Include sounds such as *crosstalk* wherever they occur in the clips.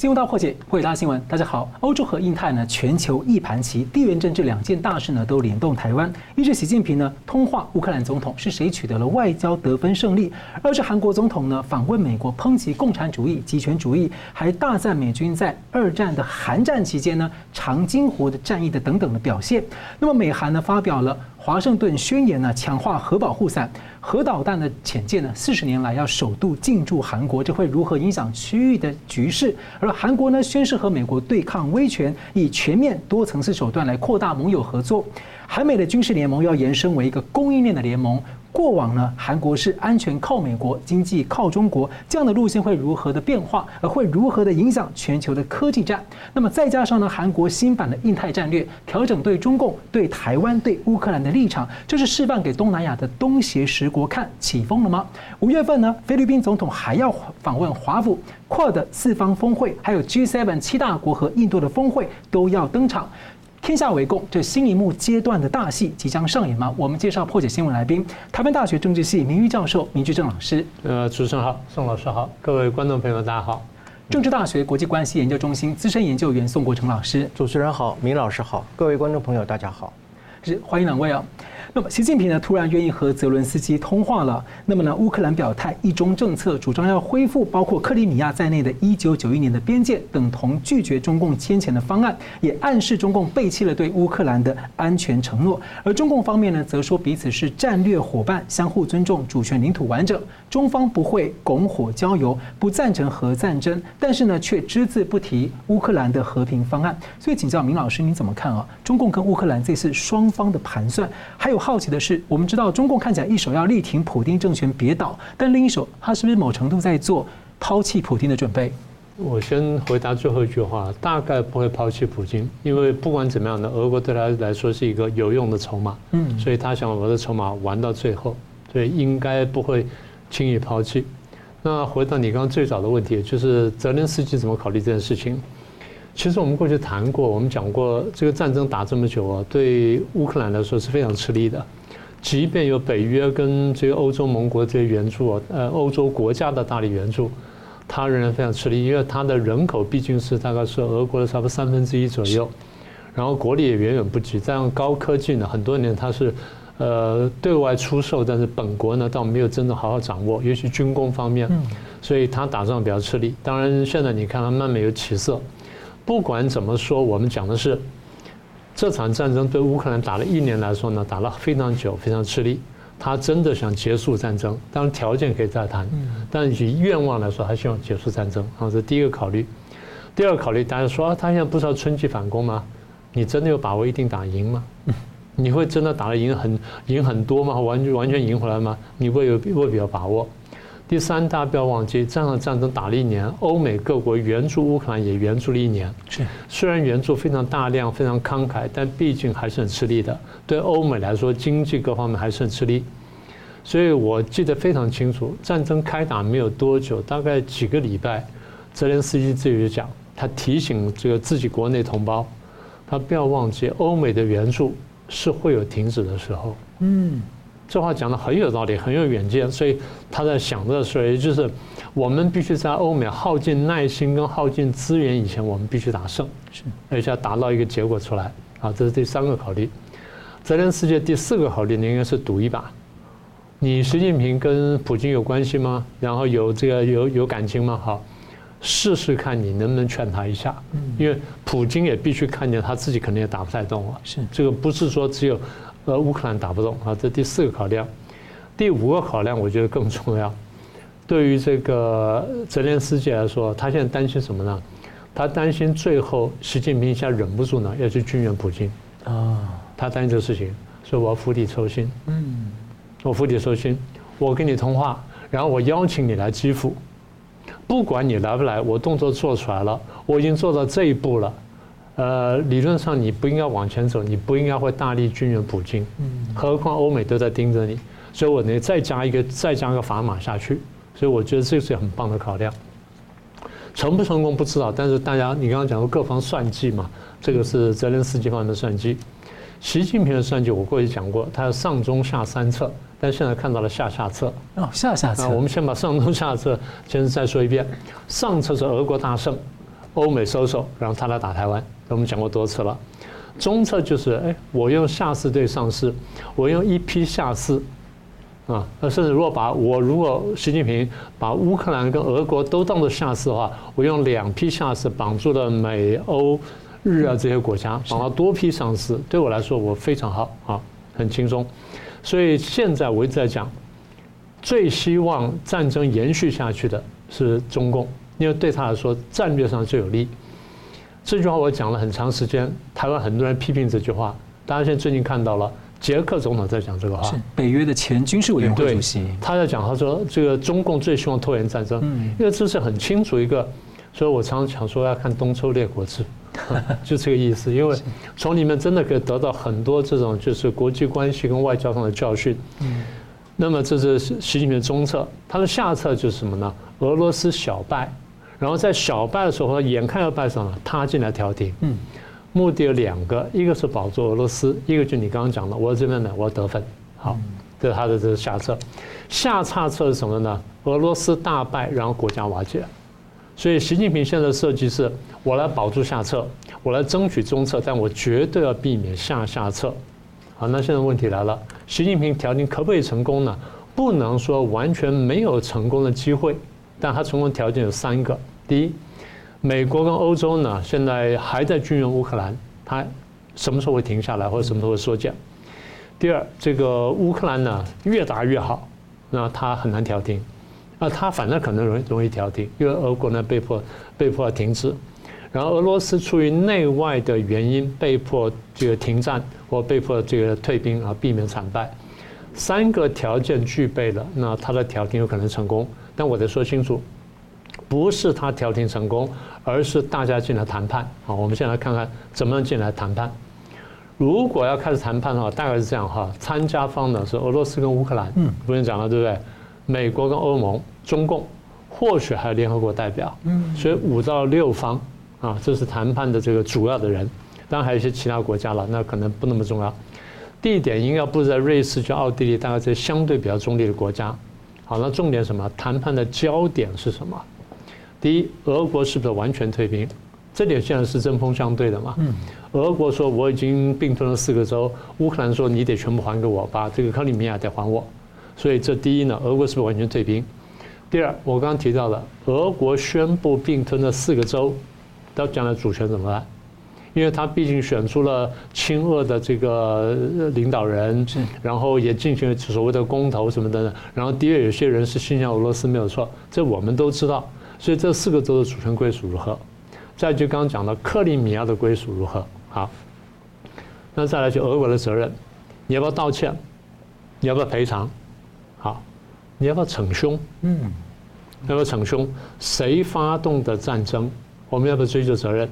新闻大破解，回答新闻。大家好，欧洲和印太呢，全球一盘棋，地缘政治两件大事呢，都联动台湾。一是习近平呢通话乌克兰总统，是谁取得了外交得分胜利？二是韩国总统呢访问美国，抨击共产主义、极权主义，还大赞美军在二战的韩战期间呢，长津湖的战役的等等的表现。那么美韩呢发表了华盛顿宣言呢，强化核保护伞。核导弹的潜舰呢，四十年来要首度进驻韩国，这会如何影响区域的局势？而韩国呢，宣誓和美国对抗威权，以全面多层次手段来扩大盟友合作。韩美的军事联盟要延伸为一个供应链的联盟。过往呢，韩国是安全靠美国，经济靠中国，这样的路线会如何的变化，而会如何的影响全球的科技战？那么再加上呢，韩国新版的印太战略调整对中共、对台湾、对乌克兰的立场，这是示范给东南亚的东协十国看，起风了吗？五月份呢，菲律宾总统还要访问华府，QUAD 四方峰会，还有 G7 七大国和印度的峰会都要登场。天下为公，这新一幕阶段的大戏即将上演吗？我们介绍破解新闻来宾，台湾大学政治系名誉教授明居正老师。呃，主持人好，宋老师好，各位观众朋友大家好。政治大学国际关系研究中心资深研究员宋国成老师。主持人好，明老师好，各位观众朋友大家好。是，欢迎两位啊。那么，习近平呢突然愿意和泽伦斯基通话了。那么呢，乌克兰表态一中政策，主张要恢复包括克里米亚在内的一九九一年的边界，等同拒绝中共先前的方案，也暗示中共背弃了对乌克兰的安全承诺。而中共方面呢，则说彼此是战略伙伴，相互尊重主权、领土完整。中方不会拱火浇油，不赞成核战争，但是呢，却只字不提乌克兰的和平方案。所以，请教明老师，你怎么看啊？中共跟乌克兰这次双方的盘算，还有。好奇的是，我们知道中共看起来一手要力挺普京政权别倒，但另一手他是不是某程度在做抛弃普京的准备？我先回答最后一句话，大概不会抛弃普京，因为不管怎么样呢，俄国对他来说是一个有用的筹码，嗯，所以他想我的筹码玩到最后，所以应该不会轻易抛弃。那回到你刚刚最早的问题，就是泽连斯基怎么考虑这件事情？其实我们过去谈过，我们讲过，这个战争打这么久啊，对乌克兰来说是非常吃力的。即便有北约跟这个欧洲盟国这些援助啊，呃，欧洲国家的大力援助，它仍然非常吃力，因为它的人口毕竟是大概是俄国的差不多三分之一左右，然后国力也远远不及。这样高科技呢，很多年它是呃对外出售，但是本国呢倒没有真的好好掌握，尤其军工方面，所以它打仗比较吃力。当然现在你看它慢慢有起色。不管怎么说，我们讲的是这场战争对乌克兰打了一年来说呢，打了非常久，非常吃力。他真的想结束战争，当然条件可以再谈，但以愿望来说，他希望结束战争。啊，这是第一个考虑。第二个考虑，大家说啊，他现在不是要春季反攻吗？你真的有把握一定打赢吗？*laughs* 你会真的打得赢很赢很多吗？完全完全赢回来吗？你会有未必有把握。第三，大家不要忘记，这场战争打了一年，欧美各国援助乌克兰也援助了一年。是，虽然援助非常大量、非常慷慨，但毕竟还是很吃力的。对欧美来说，经济各方面还是很吃力。所以我记得非常清楚，战争开打没有多久，大概几个礼拜，泽连斯基自己就讲，他提醒这个自己国内同胞，他不要忘记，欧美的援助是会有停止的时候。嗯。这话讲的很有道理，很有远见，所以他在想这个事儿，也就是我们必须在欧美耗尽耐心跟耗尽资源以前，我们必须打胜，是，而且要达到一个结果出来。啊，这是第三个考虑。泽连斯基第四个考虑你，应该是赌一把。你习近平跟普京有关系吗？然后有这个有有感情吗？好，试试看你能不能劝他一下，因为普京也必须看见他自己肯定也打不太动了。是，这个不是说只有。呃，乌克兰打不动啊，这第四个考量。第五个考量，我觉得更重要。对于这个泽连斯基来说，他现在担心什么呢？他担心最后习近平一下忍不住呢，要去军援普京啊。他担心这个事情，所以我要釜底抽薪。嗯，我釜底抽薪，我跟你通话，然后我邀请你来基辅，不管你来不来，我动作做出来了，我已经做到这一步了。呃，理论上你不应该往前走，你不应该会大力军援普京，何况欧美都在盯着你，所以我呢再加一个再加一个砝码下去，所以我觉得这是很棒的考量。成不成功不知道，但是大家你刚刚讲过各方算计嘛，这个是泽连斯基方面的算计。习近平的算计我过去讲过，他有上中下三策，但现在看到了下下策。哦，下下策。我们先把上中下策先再说一遍，上策是俄国大胜。欧美收手，然后他来打台湾。我们讲过多次了。中策就是，哎，我用下四对上四，我用一批下四，啊，那甚至如果把我如果习近平把乌克兰跟俄国都当做下四的话，我用两批下四绑住了美欧日啊这些国家，绑了多批上四，对我来说我非常好啊，很轻松。所以现在我一直在讲，最希望战争延续下去的是中共，因为对他来说战略上最有利。这句话我讲了很长时间，台湾很多人批评这句话。大家现在最近看到了，捷克总统在讲这个话，是北约的前军事委员会主席，他在讲，他说这个中共最希望拖延战争，因为这是很清楚一个。所以我常常讲说要看《东周列国志》，*laughs* 就这个意思。因为从里面真的可以得到很多这种就是国际关系跟外交上的教训。那么这是习近平的中策，他的下策就是什么呢？俄罗斯小败。然后在小败的时候，眼看要败上了，他进来调停。嗯，目的有两个，一个是保住俄罗斯，一个就你刚刚讲的，我这边呢，我要得分。好，这是他的这个下策。下差策是什么呢？俄罗斯大败，然后国家瓦解。所以习近平现在的设计是，我来保住下策，我来争取中策，但我绝对要避免下下策。好，那现在问题来了，习近平调停可不可以成功呢？不能说完全没有成功的机会，但他成功条件有三个。第一，美国跟欧洲呢，现在还在军援乌克兰，它什么时候会停下来，或者什么时候会缩减？第二，这个乌克兰呢越打越好，那它很难调停，那它反正可能容易容易调停，因为俄国呢被迫被迫停止，然后俄罗斯出于内外的原因被迫这个停战或被迫这个退兵啊，避免惨败，三个条件具备了，那它的调停有可能成功，但我得说清楚。不是他调停成功，而是大家进来谈判。好，我们先来看看怎么样进来谈判。如果要开始谈判的话，大概是这样哈：参加方呢是俄罗斯跟乌克兰，嗯，不用讲了，对不对？美国跟欧盟、中共，或许还有联合国代表，嗯，所以五到六方啊，这是谈判的这个主要的人。当然还有一些其他国家了，那可能不那么重要。地点应该布置在瑞士，就奥地利，大概在相对比较中立的国家。好，那重点什么？谈判的焦点是什么？第一，俄国是不是完全退兵？这点现在是针锋相对的嘛？嗯。俄国说我已经并吞了四个州，乌克兰说你得全部还给我，把这个克里米亚得还我。所以这第一呢，俄国是不是完全退兵？第二，我刚刚提到了，俄国宣布并吞了四个州，到将来主权怎么办？因为他毕竟选出了亲俄的这个领导人，然后也进行了所谓的公投什么的。然后第二，有些人是倾向俄罗斯没有错，这我们都知道。所以这四个州的主权归属如何？再就刚刚讲的克里米亚的归属如何？好，那再来就俄国的责任，你要不要道歉？你要不要赔偿？好，你要不要逞凶？嗯，要不要逞凶？谁发动的战争？我们要不要追究责任？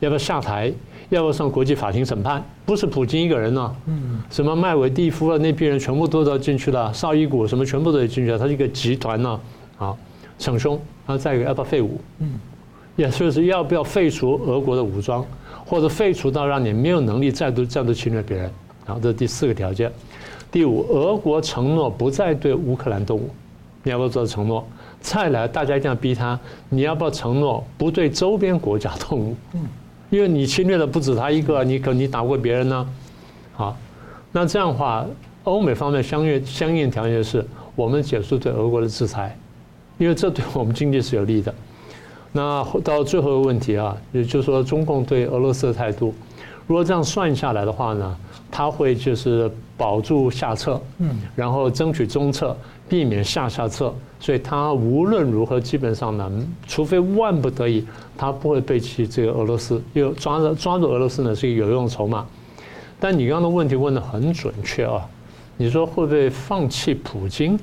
要不要下台？要不要上国际法庭审判？不是普京一个人呢、啊？嗯，什么麦维蒂夫啊那批人全部都要进去了，绍伊古什么全部都得进去了，他是一个集团呢、啊。好，逞凶。然后再一个要不要废武？嗯，也就是要不要废除俄国的武装，或者废除到让你没有能力再度再度侵略别人。然后这是第四个条件。第五，俄国承诺不再对乌克兰动武，你要不要做承诺？再来，大家一定要逼他，你要不要承诺不对周边国家动武？嗯，因为你侵略的不止他一个，你可你打过别人呢。好，那这样的话，欧美方面相应相应条件是我们解除对俄国的制裁。因为这对我们经济是有利的。那到最后一个问题啊，也就是说中共对俄罗斯的态度，如果这样算下来的话呢，他会就是保住下策，嗯，然后争取中策，避免下下策。所以他无论如何，基本上呢，除非万不得已，他不会背弃这个俄罗斯，因为抓着抓住俄罗斯呢是一个有用的筹码。但你刚刚的问题问得很准确啊，你说会不会放弃普京？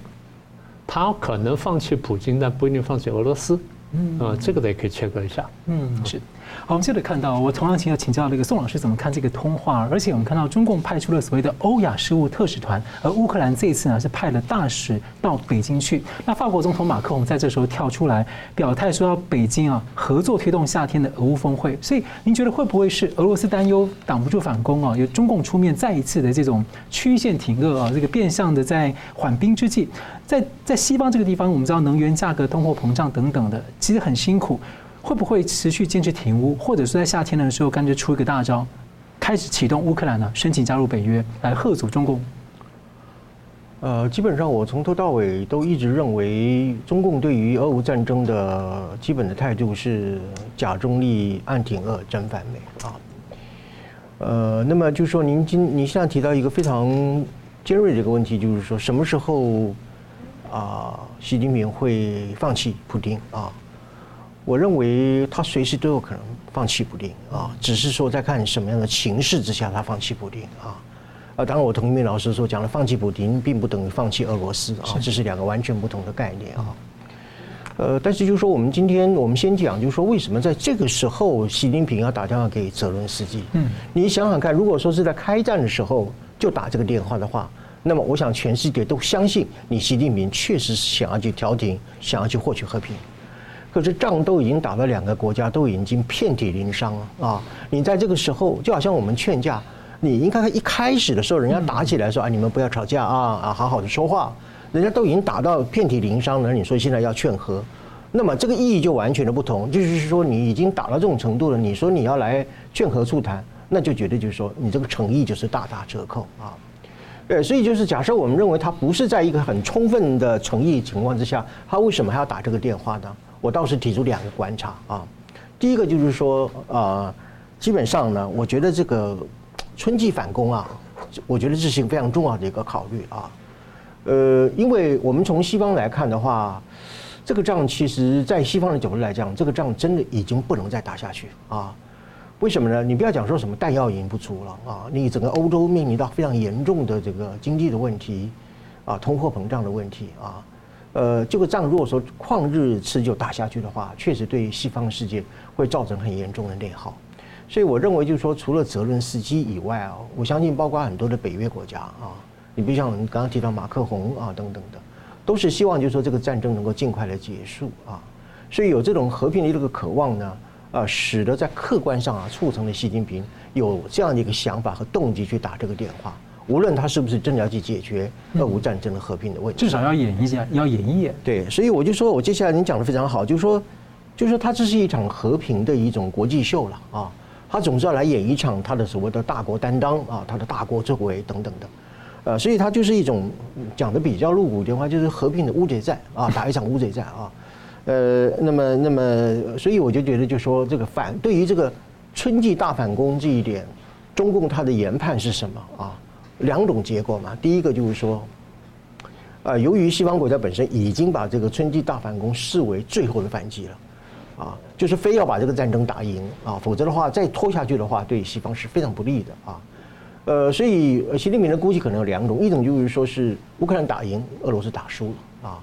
他可能放弃普京，但不一定放弃俄罗斯。嗯，啊，这个也可以切割一下。嗯，是。好，我们接着看到，我同样请要请教那个宋老师怎么看这个通话？而且我们看到中共派出了所谓的欧亚事务特使团，而乌克兰这一次呢是派了大使到北京去。那法国总统马克龙在这时候跳出来表态说要北京啊合作推动夏天的俄乌峰会。所以您觉得会不会是俄罗斯担忧挡不住反攻啊？有中共出面再一次的这种曲线挺俄啊，这个变相的在缓兵之计，在在西方这个地方，我们知道能源价格、通货膨胀等等的，其实很辛苦。会不会持续坚持停乌，或者是在夏天的时候干脆出一个大招，开始启动乌克兰呢申请加入北约来吓阻中共？呃，基本上我从头到尾都一直认为，中共对于俄乌战争的基本的态度是假中立、暗挺俄、真反美啊。呃，那么就是说，您今您现在提到一个非常尖锐的一个问题，就是说什么时候啊，习近平会放弃普丁啊？我认为他随时都有可能放弃普丁啊，只是说在看什么样的情势之下他放弃普丁啊。啊，当然我同意明老师说，讲了放弃普丁，并不等于放弃俄罗斯啊，这是两个完全不同的概念啊。呃，但是就是说，我们今天我们先讲，就是说，为什么在这个时候，习近平要打电话给泽伦斯基？嗯，你想想看，如果说是在开战的时候就打这个电话的话，那么我想全世界都相信你习近平确实是想要去调停，想要去获取和平。可是仗都已经打到两个国家都已经遍体鳞伤了啊！你在这个时候，就好像我们劝架。你应该一开始的时候，人家打起来说啊，你们不要吵架啊啊，好好的说话。人家都已经打到遍体鳞伤了，你说现在要劝和，那么这个意义就完全的不同。就是说，你已经打到这种程度了，你说你要来劝和促谈，那就绝对就是说，你这个诚意就是大打折扣啊。对，所以就是假设我们认为他不是在一个很充分的诚意情况之下，他为什么还要打这个电话呢？我倒是提出两个观察啊。第一个就是说，啊，基本上呢，我觉得这个。春季反攻啊，我觉得这是一个非常重要的一个考虑啊。呃，因为我们从西方来看的话，这个仗其实，在西方的角度来讲，这个仗真的已经不能再打下去啊。为什么呢？你不要讲说什么弹药已经不足了啊，你整个欧洲面临到非常严重的这个经济的问题啊，通货膨胀的问题啊。呃，这个仗如果说旷日持久打下去的话，确实对西方世界会造成很严重的内耗。所以我认为，就是说，除了泽伦斯基以外啊，我相信包括很多的北约国家啊，你比如像你刚刚提到马克宏啊等等的，都是希望就是说这个战争能够尽快的结束啊。所以有这种和平的这个渴望呢，啊，使得在客观上啊，促成了习近平有这样的一个想法和动机去打这个电话。无论他是不是真的要去解决俄乌战争的和平的问题，至少要演一下，要演一演。对，所以我就说我接下来您讲的非常好，就是说，就是说，它这是一场和平的一种国际秀了啊。他总是要来演一场他的所谓的大国担当啊，他的大国作为等等的，呃，所以他就是一种讲的比较露骨的话，就是和平的乌贼战啊，*laughs* 打一场乌贼战啊，呃，那么那么，所以我就觉得，就说这个反对于这个春季大反攻这一点，中共他的研判是什么啊？两种结果嘛，第一个就是说，啊，由于西方国家本身已经把这个春季大反攻视为最后的反击了。啊，就是非要把这个战争打赢啊，否则的话再拖下去的话，对西方是非常不利的啊。呃，所以习近平的估计可能有两种，一种就是说是乌克兰打赢，俄罗斯打输了啊。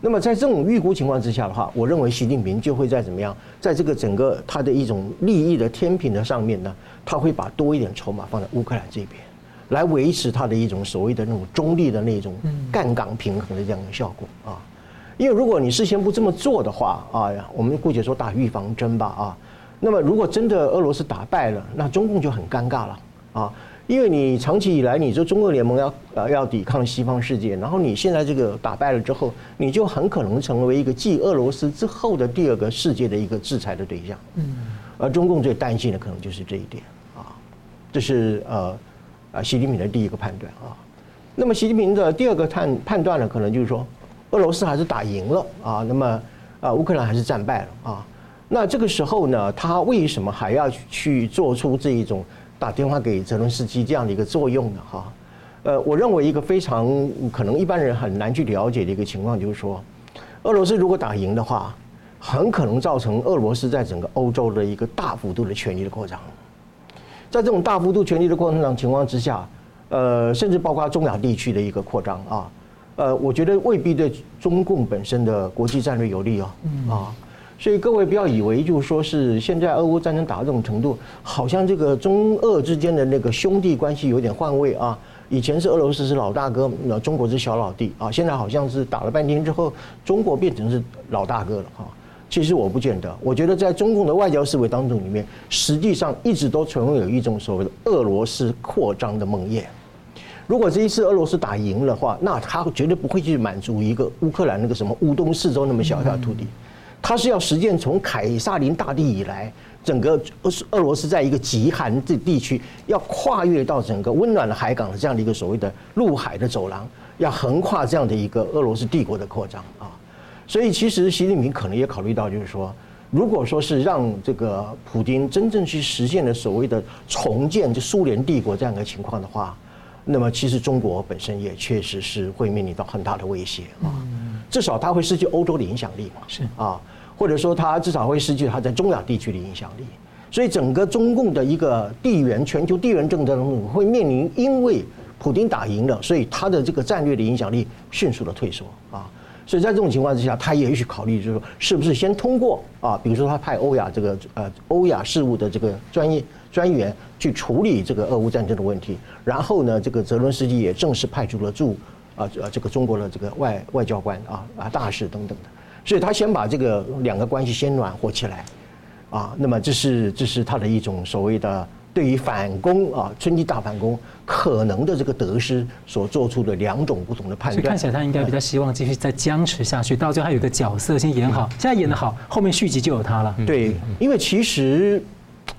那么在这种预估情况之下的话，我认为习近平就会在怎么样，在这个整个他的一种利益的天平的上面呢，他会把多一点筹码放在乌克兰这边，来维持它的一种所谓的那种中立的那种杠杆平衡的这样的效果啊。因为如果你事先不这么做的话啊，我们姑且说打预防针吧啊，那么如果真的俄罗斯打败了，那中共就很尴尬了啊，因为你长期以来你说中俄联盟要呃要抵抗西方世界，然后你现在这个打败了之后，你就很可能成为一个继俄罗斯之后的第二个世界的一个制裁的对象。嗯，而中共最担心的可能就是这一点啊，这是呃啊习近平的第一个判断啊，那么习近平的第二个判判断呢，可能就是说。俄罗斯还是打赢了啊，那么啊，乌克兰还是战败了啊。那这个时候呢，他为什么还要去做出这一种打电话给泽伦斯基这样的一个作用呢？哈，呃，我认为一个非常可能一般人很难去了解的一个情况，就是说，俄罗斯如果打赢的话，很可能造成俄罗斯在整个欧洲的一个大幅度的权力的扩张。在这种大幅度权力的扩张情况之下，呃，甚至包括中亚地区的一个扩张啊。呃，我觉得未必对中共本身的国际战略有利哦，啊，所以各位不要以为就是说是现在俄乌战争打到这种程度，好像这个中俄之间的那个兄弟关系有点换位啊。以前是俄罗斯是老大哥，那中国是小老弟啊。现在好像是打了半天之后，中国变成是老大哥了哈。其实我不见得，我觉得在中共的外交思维当中里面，实际上一直都存有一种所谓的俄罗斯扩张的梦魇。如果这一次俄罗斯打赢了的话，那他绝对不会去满足一个乌克兰那个什么乌东四周那么小小的土地，他是要实践从凯撒林大帝以来，整个俄俄罗斯在一个极寒的地区，要跨越到整个温暖的海港的这样的一个所谓的陆海的走廊，要横跨这样的一个俄罗斯帝国的扩张啊。所以其实习近平可能也考虑到，就是说，如果说是让这个普京真正去实现了所谓的重建就苏联帝国这样的情况的话，那么其实中国本身也确实是会面临到很大的威胁啊。至少他会失去欧洲的影响力嘛，是啊。或者说，他至少会失去他在中亚地区的影响力，所以整个中共的一个地缘、全球地缘政治当中会面临，因为普京打赢了，所以他的这个战略的影响力迅速的退缩啊。所以在这种情况之下，他也许考虑，就是说，是不是先通过啊，比如说他派欧亚这个呃欧亚事务的这个专业专员去处理这个俄乌战争的问题，然后呢，这个泽伦斯基也正式派出了驻啊呃这个中国的这个外外交官啊啊大使等等的。所以他先把这个两个关系先暖和起来，啊，那么这是这是他的一种所谓的对于反攻啊，春季大反攻可能的这个得失所做出的两种不同的判断。所以看起来他应该比较希望继续再僵持下去，到最后还有一个角色先演好，现在演得好，后面续集就有他了。对，因为其实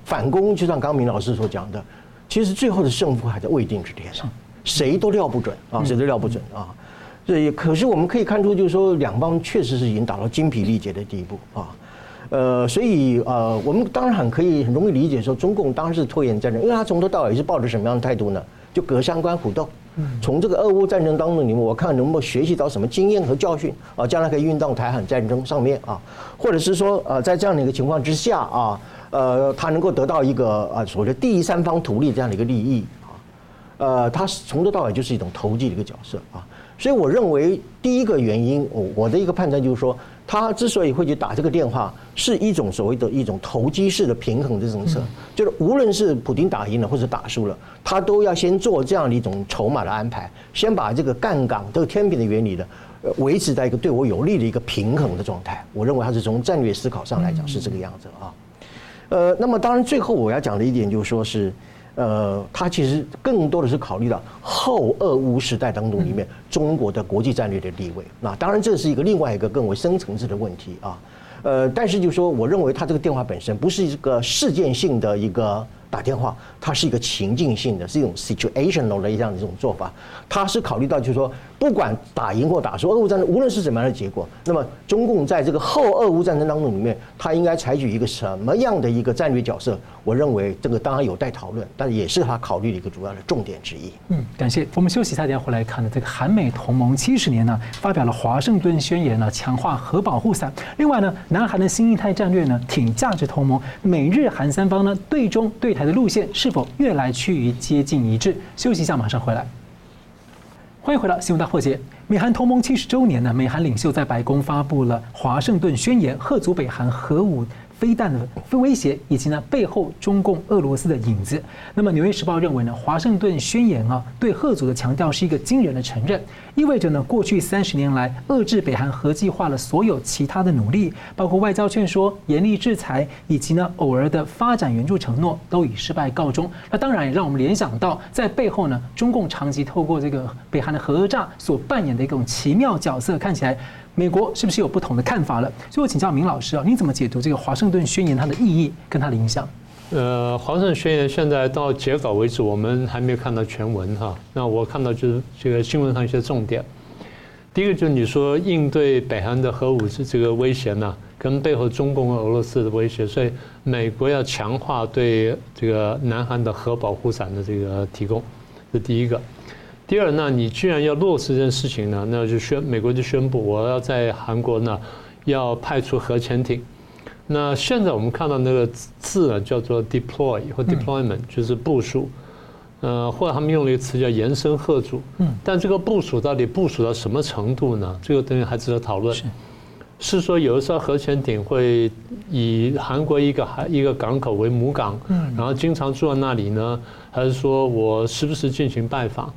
反攻就像刚明老师所讲的，其实最后的胜负还在未定之天上，谁都料不准啊，谁都料不准啊。所以，可是我们可以看出，就是说两方确实是已经打到精疲力竭的地步啊，呃，所以呃，我们当然很可以很容易理解说，中共当然是拖延战争，因为他从头到尾是抱着什么样的态度呢？就隔山观虎斗，从这个俄乌战争当中，你们我看能不能学习到什么经验和教训啊，将来可以运到台海战争上面啊，或者是说呃，在这样的一个情况之下啊，呃，他能够得到一个啊所谓的第三方图利这样的一个利益啊，呃，他从头到尾就是一种投机的一个角色啊。所以我认为第一个原因，我我的一个判断就是说，他之所以会去打这个电话，是一种所谓的一种投机式的平衡的政策，就是无论是普京打赢了或者打输了，他都要先做这样的一种筹码的安排，先把这个杠杆这个天平的原理呢，维持在一个对我有利的一个平衡的状态。我认为他是从战略思考上来讲是这个样子啊。呃，那么当然最后我要讲的一点就是说是。呃，他其实更多的是考虑到后俄乌时代当中里面中国的国际战略的地位。那当然这是一个另外一个更为深层次的问题啊。呃，但是就说，我认为他这个电话本身不是一个事件性的一个。打电话，它是一个情境性的，是一种 situational 的这样的一种做法。它是考虑到，就是说，不管打赢或打输，俄乌战争无论是怎么样的结果，那么中共在这个后俄乌战争当中里面，它应该采取一个什么样的一个战略角色？我认为这个当然有待讨论，但也是他考虑的一个主要的重点之一。嗯，感谢。我们休息一下，等下回来看的这个韩美同盟七十年呢，发表了华盛顿宣言呢，强化核保护伞。另外呢，南韩的新印太战略呢，挺价值同盟，美日韩三方呢，对中对台的路线是否越来趋于接近一致？休息一下，马上回来。欢迎回到新闻大破解。美韩同盟七十周年呢，美韩领袖在白宫发布了华盛顿宣言，贺阻北韩核武。飞弹的威胁，以及呢背后中共俄罗斯的影子。那么《纽约时报》认为呢，华盛顿宣言啊对吓阻的强调是一个惊人的承认，意味着呢过去三十年来遏制北韩核计划了所有其他的努力，包括外交劝说、严厉制裁，以及呢偶尔的发展援助承诺都以失败告终。那当然也让我们联想到，在背后呢中共长期透过这个北韩的核讹诈所扮演的一种奇妙角色，看起来。美国是不是有不同的看法了？所以我请教明老师啊，你怎么解读这个华盛顿宣言它的意义跟它的影响？呃，华盛顿宣言现在到截稿为止，我们还没有看到全文哈。那我看到就是这个新闻上一些重点。第一个就是你说应对北韩的核武是这个威胁呢，跟背后中共和俄罗斯的威胁，所以美国要强化对这个南韩的核保护伞的这个提供，这第一个。第二，呢你既然要落实这件事情呢，那就宣美国就宣布我要在韩国呢要派出核潜艇。那现在我们看到那个字呢叫做 deploy 或 deployment，就是部署。呃，或者他们用了一个词叫延伸吓阻。嗯。但这个部署到底部署到什么程度呢？这个东西还值得讨论。是。是说有的时候核潜艇会以韩国一个海一个港口为母港，嗯，然后经常住在那里呢？还是说我时不时进行拜访？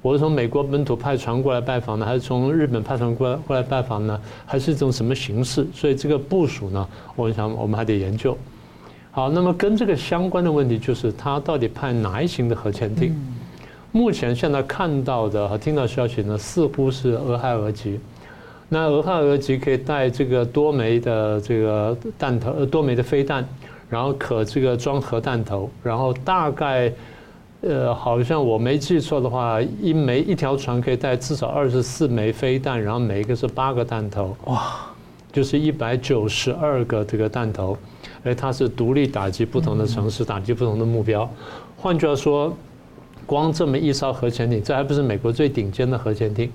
我是从美国本土派船过来拜访呢，还是从日本派船过来过来拜访呢？还是一种什么形式？所以这个部署呢，我想我们还得研究。好，那么跟这个相关的问题就是，他到底派哪一型的核潜艇？目前现在看到的和听到消息呢，似乎是俄亥俄级。那俄亥俄级可以带这个多枚的这个弹头，呃，多枚的飞弹，然后可这个装核弹头，然后大概，呃，好像我没记错的话，一枚一条船可以带至少二十四枚飞弹，然后每一个是八个弹头，哇，就是一百九十二个这个弹头，而它是独立打击不同的城市，打击不同的目标。换句话说，光这么一艘核潜艇，这还不是美国最顶尖的核潜艇。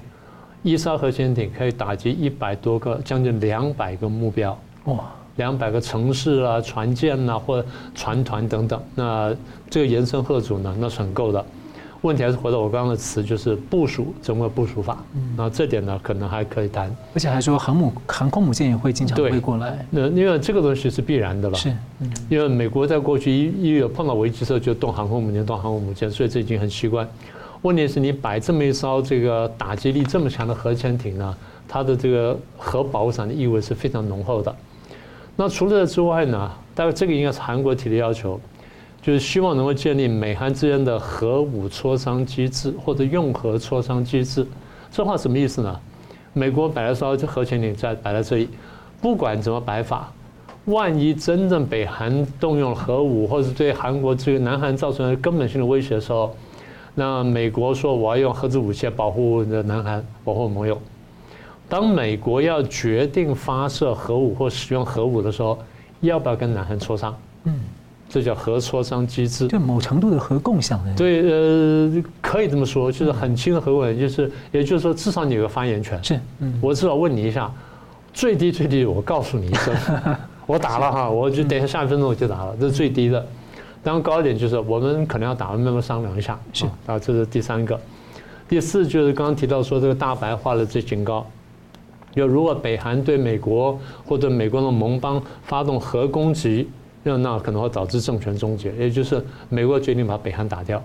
一艘核潜艇可以打击一百多个，将近两百个目标，哇，两百个城市啊、船舰呐、啊、或船团等等。那这个延伸贺主呢，那是很够的。问题还是回到我刚刚的词，就是部署，怎么部署法？那这点呢，可能还可以谈。而且还说航母、航空母舰也会经常会过来。那因为这个东西是必然的了。是，因为美国在过去一一有碰到危机的时候就动航空母舰、动航空母舰，所以这已经很习惯。问题是你摆这么一艘这个打击力这么强的核潜艇呢，它的这个核保护伞的意味是非常浓厚的。那除了这之外呢，大概这个应该是韩国提的要求，就是希望能够建立美韩之间的核武磋商机制或者用核磋商机制。这话什么意思呢？美国摆了艘核潜艇在摆在这里，不管怎么摆法，万一真正北韩动用核武，或者对韩国这个南韩造成根本性的威胁的时候。那美国说我要用核子武器保护的南韩，保护盟友。当美国要决定发射核武或使用核武的时候，要不要跟南韩磋商？嗯，这叫核磋商机制。就某程度的核共享的。对，呃，可以这么说，就是很轻的核共享，就是也就是说，至少你有个发言权。是，嗯，我至少问你一下，最低最低，我告诉你一声，*laughs* 我打了哈，我就等一下下一分钟我就打了，这是最低的。当然高一点就是我们可能要打，慢慢商量一下。是啊，这是第三个。第四就是刚刚提到说这个大白话的这警告，就如果北韩对美国或者美国的盟邦发动核攻击，那那可能会导致政权终结，也就是美国决定把北韩打掉。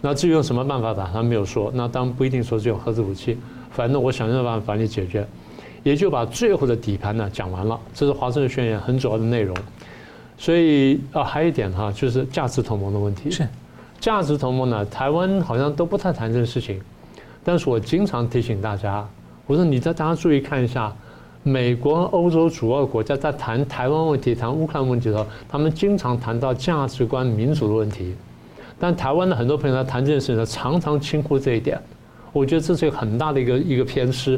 那至于用什么办法打，他没有说。那当然不一定说是用核子武器，反正我想尽办法把你解决。也就把最后的底盘呢讲完了。这是华盛顿宣言很主要的内容。所以啊，还有一点哈，就是价值同盟的问题。是，价值同盟呢，台湾好像都不太谈这个事情。但是我经常提醒大家，我说你在大家注意看一下，美国、欧洲主要国家在谈台湾问题、谈乌克兰问题的时候，他们经常谈到价值观、民主的问题。但台湾的很多朋友在谈这件事情呢，常常轻忽这一点。我觉得这是一个很大的一个一个偏失。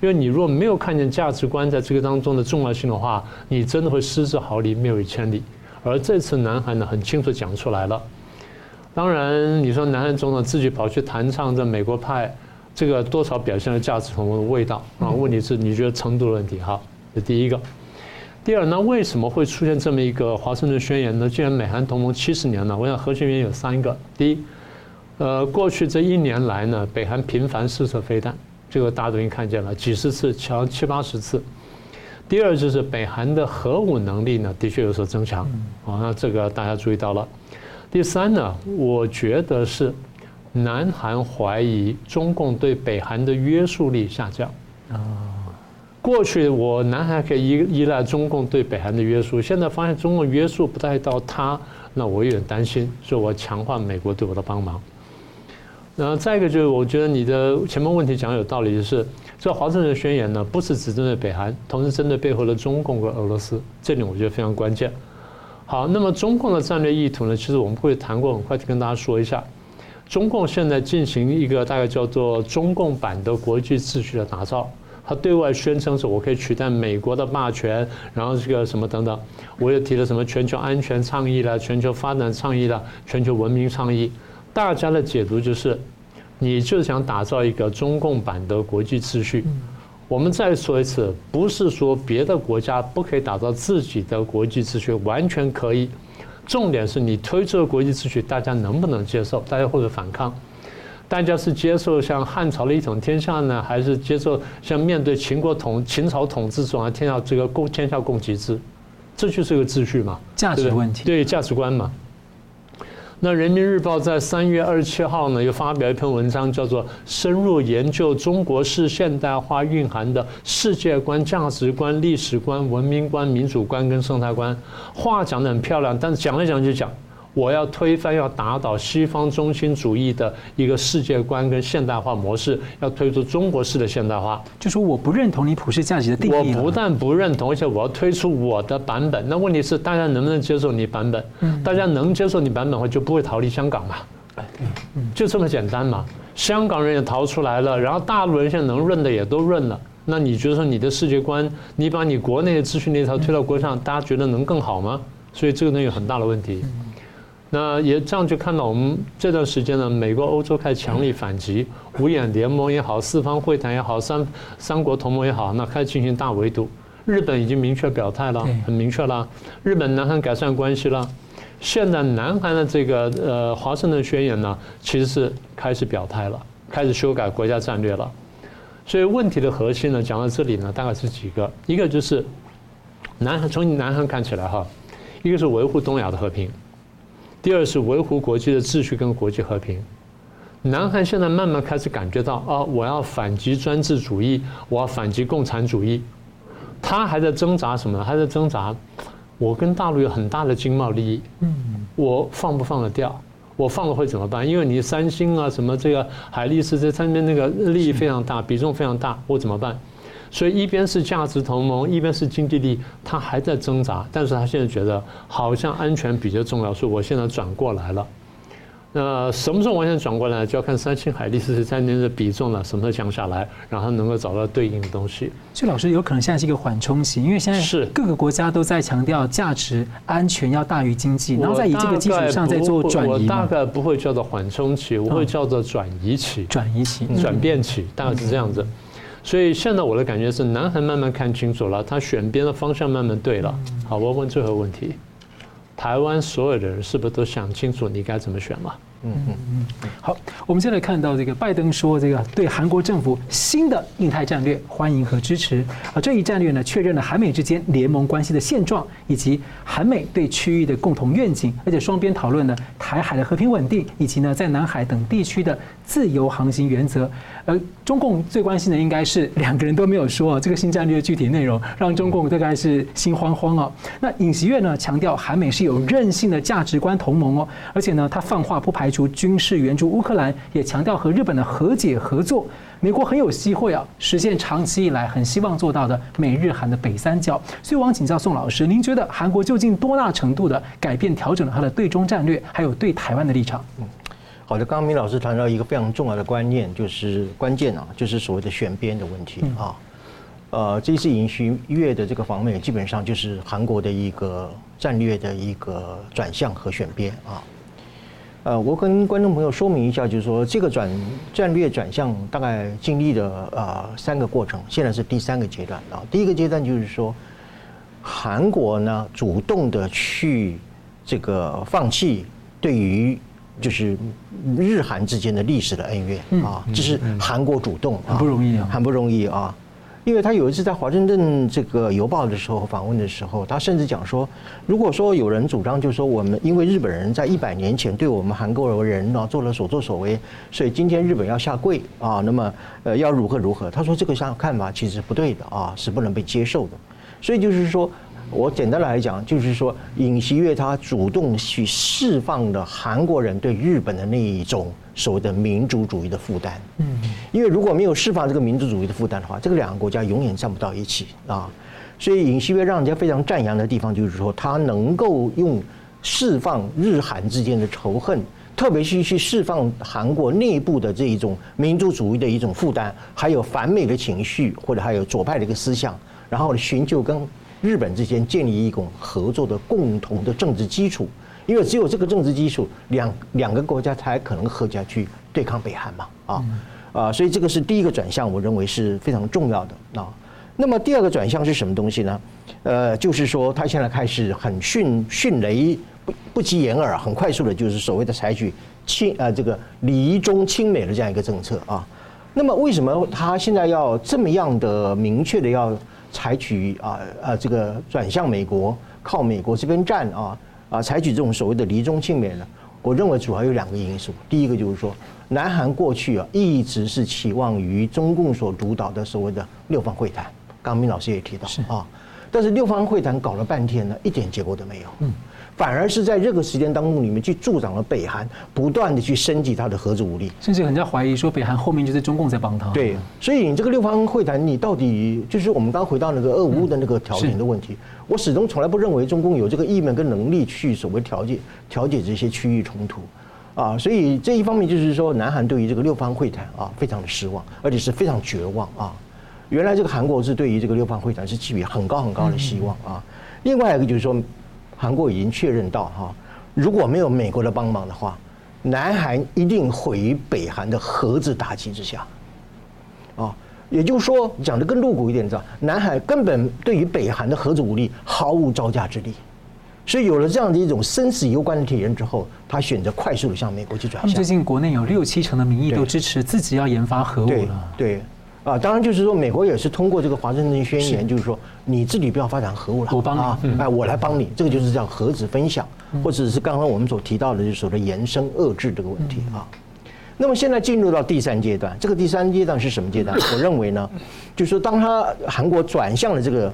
因为你如果没有看见价值观在这个当中的重要性的话，你真的会失之毫厘，谬以千里。而这次南韩呢，很清楚讲出来了。当然，你说南韩总统自己跑去弹唱这美国派，这个多少表现了价值同盟的味道啊？问题是你觉得程度的问题哈？这第一个。第二，那为什么会出现这么一个华盛顿宣言呢？既然美韩同盟七十年了，我想核心原因有三个。第一，呃，过去这一年来呢，北韩频繁试射飞弹。这个大家都已经看见了，几十次，强七八十次。第二就是北韩的核武能力呢，的确有所增强。啊，那这个大家注意到了。第三呢，我觉得是南韩怀疑中共对北韩的约束力下降。啊，过去我南韩可以依依赖中共对北韩的约束，现在发现中共约束不太到他，那我有点担心，所以我强化美国对我的帮忙。然后再一个就是，我觉得你的前面问题讲的有道理，就是这华盛顿宣言呢，不是只针对北韩，同时针对背后的中共和俄罗斯，这点我觉得非常关键。好，那么中共的战略意图呢，其实我们会谈过，很快就跟大家说一下。中共现在进行一个大概叫做中共版的国际秩序的打造，他对外宣称是我可以取代美国的霸权，然后这个什么等等，我也提了什么全球安全倡议啦，全球发展倡议啦，全球文明倡议。大家的解读就是，你就想打造一个中共版的国际秩序。我们再说一次，不是说别的国家不可以打造自己的国际秩序，完全可以。重点是你推出的国际秩序，大家能不能接受？大家会不会反抗？大家是接受像汉朝的一统天下呢，还是接受像面对秦国统秦朝统治这种天下这个共天下共济制？这就是个秩序嘛？价值问题。对，价值观嘛。那《人民日报》在三月二十七号呢，又发表一篇文章，叫做《深入研究中国式现代化蕴含的世界观、价值观、历史观、文明观、民主观跟生态观》。话讲得很漂亮，但是讲来讲去讲，我要推翻、要打倒西方中心主义的一个世界观跟现代化模式，要推出中国式的现代化。就说我不认同你普世价值的定义。我不但不认同，而且我要推出我的版本。那问题是，大家能不能接受你版本？大家能接受你版本的话，就不会逃离香港嘛？就这么简单嘛？香港人也逃出来了，然后大陆人现在能认的也都认了。那你觉得说你的世界观，你把你国内的资讯那套推到国际上，大家觉得能更好吗？所以这个呢有很大的问题。那也这样就看到我们这段时间呢，美国、欧洲开始强力反击，五眼联盟也好，四方会谈也好，三三国同盟也好，那开始进行大围堵。日本已经明确表态了，很明确了，日本南韩改善关系了。现在南韩的这个呃华盛顿宣言呢，其实是开始表态了，开始修改国家战略了。所以问题的核心呢，讲到这里呢，大概是几个，一个就是南韩从南韩看起来哈，一个是维护东亚的和平。第二是维护国际的秩序跟国际和平。南韩现在慢慢开始感觉到啊，我要反击专制主义，我要反击共产主义。他还在挣扎什么？还在挣扎，我跟大陆有很大的经贸利益，嗯，我放不放得掉？我放了会怎么办？因为你三星啊，什么这个海力士这上面那个利益非常大，比重非常大，我怎么办？所以一边是价值同盟，一边是经济利益，他还在挣扎。但是他现在觉得好像安全比较重要，所以我现在转过来了。那什么时候完全转过来，就要看三星海力士是在那的比重了，什么时候降下来，然后能够找到对应的东西。所以老师有可能现在是一个缓冲期，因为现在是各个国家都在强调价值安全要大于经济，然后在以这个基础上再做转移。我大概不会叫做缓冲期，我会叫做转移期、转移期、转变期，大概是这样子。所以现在我的感觉是，南韩慢慢看清楚了，他选边的方向慢慢对了。好，我问最后问题：台湾所有的人是不是都想清楚你该怎么选了？嗯嗯嗯，好，我们现在看到这个拜登说，这个对韩国政府新的印太战略欢迎和支持啊，这一战略呢，确认了韩美之间联盟关系的现状，以及韩美对区域的共同愿景，而且双边讨论呢台海的和平稳定，以及呢在南海等地区的自由航行原则。而中共最关心的应该是两个人都没有说这个新战略的具体内容，让中共大概是心慌慌啊。那尹锡悦呢强调韩美是有韧性的价值观同盟哦，而且呢他放话不排。除军事援助乌克兰，也强调和日本的和解合作。美国很有机会啊，实现长期以来很希望做到的美日韩的北三角。所以，我想请教宋老师，您觉得韩国究竟多大程度的改变、调整了他的对中战略，还有对台湾的立场？嗯，好的。刚刚明老师谈到一个非常重要的观念，就是关键啊，就是所谓的选边的问题啊。呃，这一次尹锡悦的这个访美，基本上就是韩国的一个战略的一个转向和选边啊。呃，我跟观众朋友说明一下，就是说这个转战略转向大概经历了呃三个过程，现在是第三个阶段啊。第一个阶段就是说，韩国呢主动的去这个放弃对于就是日韩之间的历史的恩怨啊，这是韩国主动啊，很不容易啊，很不容易啊。因为他有一次在华盛顿这个邮报的时候访问的时候，他甚至讲说，如果说有人主张，就是说我们因为日本人在一百年前对我们韩国人呢做了所作所为，所以今天日本要下跪啊，那么呃要如何如何？他说这个上看法其实是不对的啊，是不能被接受的。所以就是说。我简单来讲，就是说，尹锡悦他主动去释放了韩国人对日本的那一种所谓的民族主义的负担。嗯，因为如果没有释放这个民族主义的负担的话，这个两个国家永远站不到一起啊。所以尹锡悦让人家非常赞扬的地方，就是说他能够用释放日韩之间的仇恨，特别是去释放韩国内部的这一种民族主义的一种负担，还有反美的情绪，或者还有左派的一个思想，然后寻求跟。日本之间建立一种合作的共同的政治基础，因为只有这个政治基础，两两个国家才可能合起来去对抗北韩嘛，啊啊，所以这个是第一个转向，我认为是非常重要的啊。那么第二个转向是什么东西呢？呃，就是说他现在开始很迅迅雷不不及掩耳，很快速的，就是所谓的采取亲呃这个离中亲美的这样一个政策啊。那么为什么他现在要这么样的明确的要？采取啊啊这个转向美国，靠美国这边站啊啊，采取这种所谓的离中亲美呢？我认为主要有两个因素。第一个就是说，南韩过去啊一直是期望于中共所主导的所谓的六方会谈。刚明老师也提到啊，但是六方会谈搞了半天呢，一点结果都没有。嗯，反而是在这个时间当中里面去助长了北韩不断的去升级它的核子武力，甚至人家怀疑说北韩后面就是中共在帮他。对，所以你这个六方会谈，你到底就是我们刚回到那个俄乌的那个调停的问题，我始终从来不认为中共有这个意愿跟能力去所谓调解调解这些区域冲突。啊，所以这一方面就是说，南韩对于这个六方会谈啊，非常的失望，而且是非常绝望啊。原来这个韩国是对于这个六方会谈是寄予很高很高的希望啊。另外一个就是说，韩国已经确认到哈，如果没有美国的帮忙的话，南韩一定毁于北韩的核子打击之下。啊，也就是说，讲的更露骨一点，知道，南韩根本对于北韩的核子武力毫无招架之力。所以有了这样的一种生死攸关的体验之后，他选择快速的向美国去转向。他们最近国内有六七成的民意都支持自己要研发核武了。对，啊，当然就是说，美国也是通过这个华盛顿宣言，就是说你自己不要发展核武了，我帮你，哎，我来帮你。这个就是叫核子分享，或者是刚刚我们所提到的，就是所谓的延伸遏制这个问题啊。那么现在进入到第三阶段，这个第三阶段是什么阶段？*coughs* 我认为呢，就是说当他韩国转向了这个。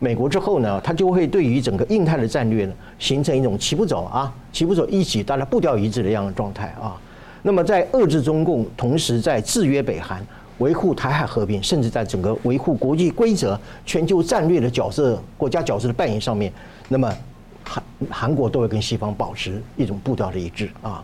美国之后呢，他就会对于整个印太的战略呢，形成一种齐步走啊，齐步走一起，大家步调一致的这样的状态啊。那么在遏制中共，同时在制约北韩，维护台海和平，甚至在整个维护国际规则、全球战略的角色、国家角色的扮演上面，那么韩韩国都会跟西方保持一种步调的一致啊。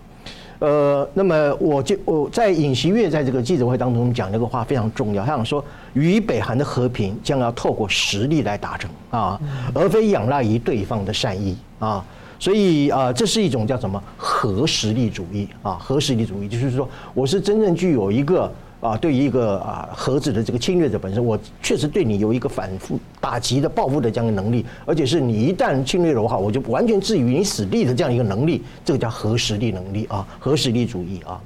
呃，那么我就我在尹锡悦在这个记者会当中讲这个话非常重要，他想说，与北韩的和平将要透过实力来达成啊，而非仰赖于对方的善意啊，所以啊，这是一种叫什么核实力主义啊，核实力主义就是说，我是真正具有一个。啊，对于一个啊核子的这个侵略者本身，我确实对你有一个反复打击的报复的这样的能力，而且是你一旦侵略了我，好，我就完全置于你死地的这样一个能力，这个叫核实力能力啊，核实力主义啊。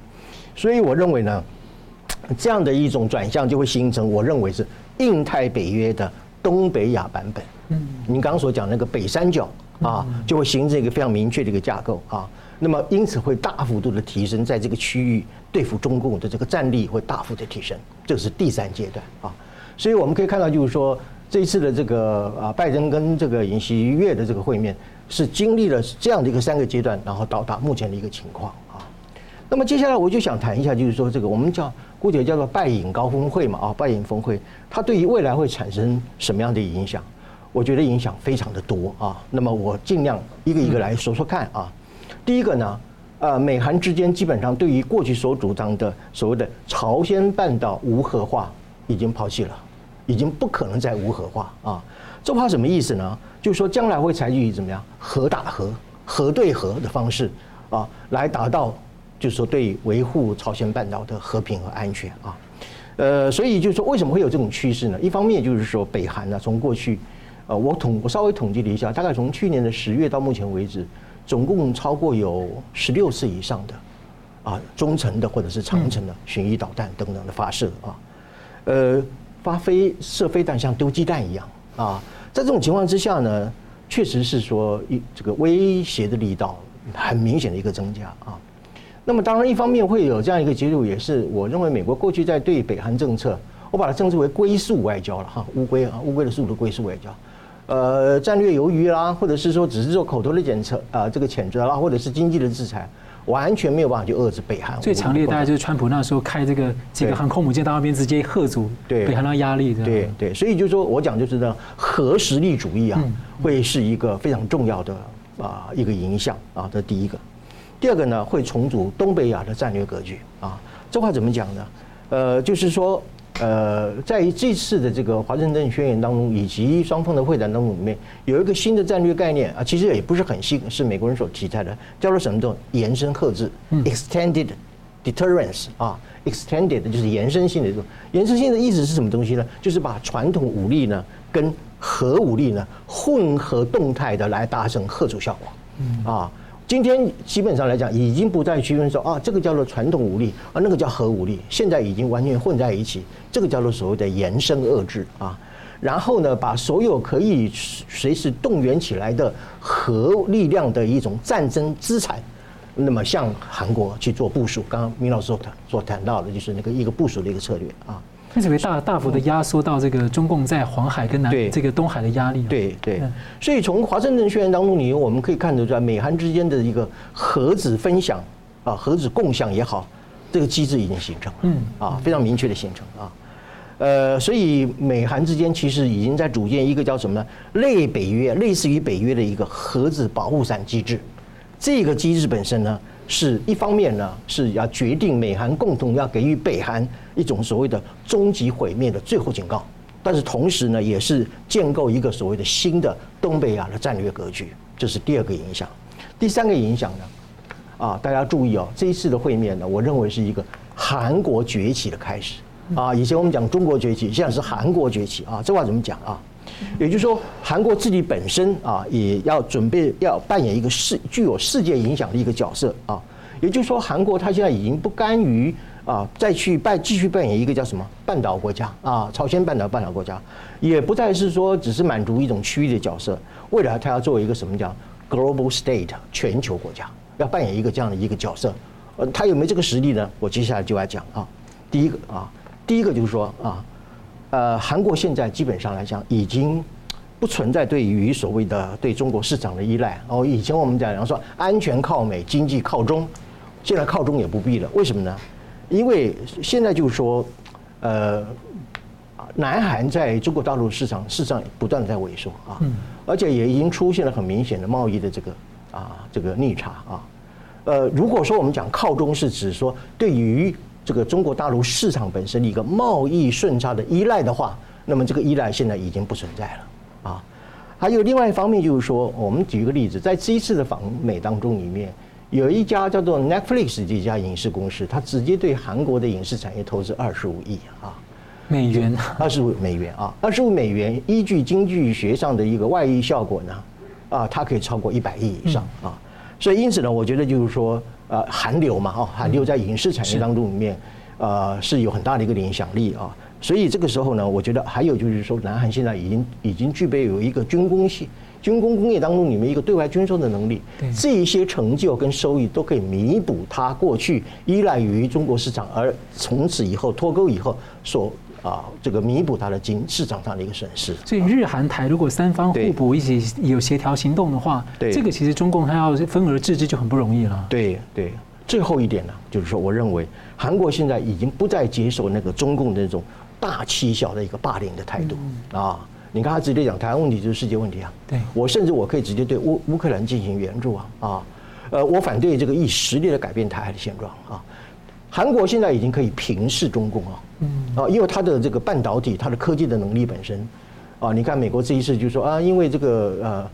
所以我认为呢，这样的一种转向就会形成，我认为是印太北约的东北亚版本。嗯，您刚刚所讲那个北三角啊，就会形成一个非常明确的一个架构啊。那么因此会大幅度的提升，在这个区域对付中共的这个战力会大幅的提升，这是第三阶段啊。所以我们可以看到，就是说这一次的这个啊拜登跟这个尹锡悦的这个会面，是经历了这样的一个三个阶段，然后到达目前的一个情况啊。那么接下来我就想谈一下，就是说这个我们叫姑且叫做拜隐高峰会嘛啊，拜隐峰会，它对于未来会产生什么样的影响？我觉得影响非常的多啊。那么我尽量一个一个来说说看啊。第一个呢，呃，美韩之间基本上对于过去所主张的所谓的朝鲜半岛无核化已经抛弃了，已经不可能再无核化啊。这话什么意思呢？就是说将来会采取怎么样核打核、核对核的方式啊，来达到就是说对维护朝鲜半岛的和平和安全啊。呃，所以就是说为什么会有这种趋势呢？一方面就是说北韩呢，从过去，呃，我统我稍微统计了一下，大概从去年的十月到目前为止。总共超过有十六次以上的啊中程的或者是长程的巡弋导弹等等的发射啊，呃，发飞射飞弹像丢鸡蛋一样啊，在这种情况之下呢，确实是说一这个威胁的力道很明显的一个增加啊。那么当然一方面会有这样一个结果，也是我认为美国过去在对北韩政策，我把它称之为龟速外交了哈，乌龟啊乌龟的速度龟速外交。呃，战略鱿鱼啦，或者是说只是做口头的检测啊，这个谴责啦，或者是经济的制裁，完全没有办法去遏制北韩。最强烈大概就是川普那时候开这个这个航空母舰到那边直接吓阻北韩的压力。对对，所以就是说我讲就是呢，核实力主义啊，会是一个非常重要的啊一个影响啊，这第一个。第二个呢，会重组东北亚的战略格局啊。这话怎么讲呢？呃，就是说。呃，在这次的这个华盛顿宣言当中，以及双方的会谈当中里面，有一个新的战略概念啊，其实也不是很新，是美国人所提出的，叫做什么？叫延伸克制 （extended deterrence） 啊，extended 就是延伸性的这种。延伸性的意思是什么东西呢？就是把传统武力呢跟核武力呢混合动态的来达成吓阻效果啊。今天基本上来讲，已经不再区分说啊，这个叫做传统武力啊，那个叫核武力，现在已经完全混在一起。这个叫做所谓的延伸遏制啊，然后呢，把所有可以随时动员起来的核力量的一种战争资产，那么向韩国去做部署。刚刚明老师所谈所谈到的，就是那个一个部署的一个策略啊。那只会大大幅的压缩到这个中共在黄海跟南这个东海的压力。对对，所以从华盛顿宣言当中，你我们可以看得出来，美韩之间的一个核子分享啊，核子共享也好，这个机制已经形成了，嗯啊，非常明确的形成啊。呃，所以美韩之间其实已经在组建一个叫什么呢？类北约，类似于北约的一个核子保护伞机制。这个机制本身呢，是一方面呢是要决定美韩共同要给予北韩一种所谓的终极毁灭的最后警告，但是同时呢，也是建构一个所谓的新的东北亚的战略格局。这是第二个影响。第三个影响呢，啊，大家注意哦，这一次的会面呢，我认为是一个韩国崛起的开始。啊，以前我们讲中国崛起，现在是韩国崛起啊，这话怎么讲啊？也就是说，韩国自己本身啊，也要准备要扮演一个世具有世界影响的一个角色啊。也就是说，韩国它现在已经不甘于啊再去扮继续扮演一个叫什么半岛国家啊，朝鲜半岛半岛国家，也不再是说只是满足一种区域的角色，未来它要作为一个什么叫 global state 全球国家，要扮演一个这样的一个角色。呃，它有没有这个实力呢？我接下来就来讲啊。第一个啊。第一个就是说啊，呃，韩国现在基本上来讲已经不存在对于所谓的对中国市场的依赖哦。以前我们讲说安全靠美，经济靠中，现在靠中也不必了。为什么呢？因为现在就是说，呃，南韩在中国大陆市场市场不断的在萎缩啊，而且也已经出现了很明显的贸易的这个啊这个逆差啊。呃，如果说我们讲靠中是指说对于这个中国大陆市场本身的一个贸易顺差的依赖的话，那么这个依赖现在已经不存在了啊。还有另外一方面就是说，我们举一个例子，在这一次的访美当中里面，有一家叫做 Netflix 这家影视公司，它直接对韩国的影视产业投资二十五亿啊美元，二十五美元啊，二十五美元，依据经济学上的一个外溢效果呢，啊，它可以超过一百亿以上啊。所以因此呢，我觉得就是说。呃，韩流嘛，哈，韩流在影视产业当中里面，呃，是有很大的一个影响力啊。所以这个时候呢，我觉得还有就是说，南韩现在已经已经具备有一个军工系、军工工业当中里面一个对外军售的能力。这一些成就跟收益都可以弥补它过去依赖于中国市场，而从此以后脱钩以后所。啊，这个弥补它的经市场上的一个损失。所以日韩台如果三方互补，一起有协调行动的话，对这个其实中共它要分而治之就很不容易了。对对，最后一点呢，就是说，我认为韩国现在已经不再接受那个中共的那种大欺小的一个霸凌的态度啊。你看他直接讲台湾问题就是世界问题啊。对，我甚至我可以直接对乌乌克兰进行援助啊啊，呃，我反对这个以实力的改变台海的现状啊。韩国现在已经可以平视中共啊，啊，因为它的这个半导体、它的科技的能力本身，啊，你看美国这一次就说啊，因为这个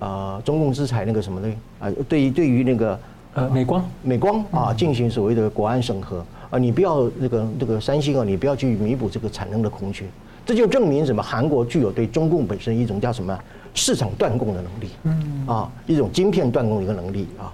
呃啊中共制裁那个什么的啊，对于对于那个呃美光。美光啊进行所谓的国安审核啊，你不要那个那个三星啊，你不要去弥补这个产能的空缺，这就证明什么？韩国具有对中共本身一种叫什么？市场断供的能力，嗯。啊，一种晶片断供的一个能力啊。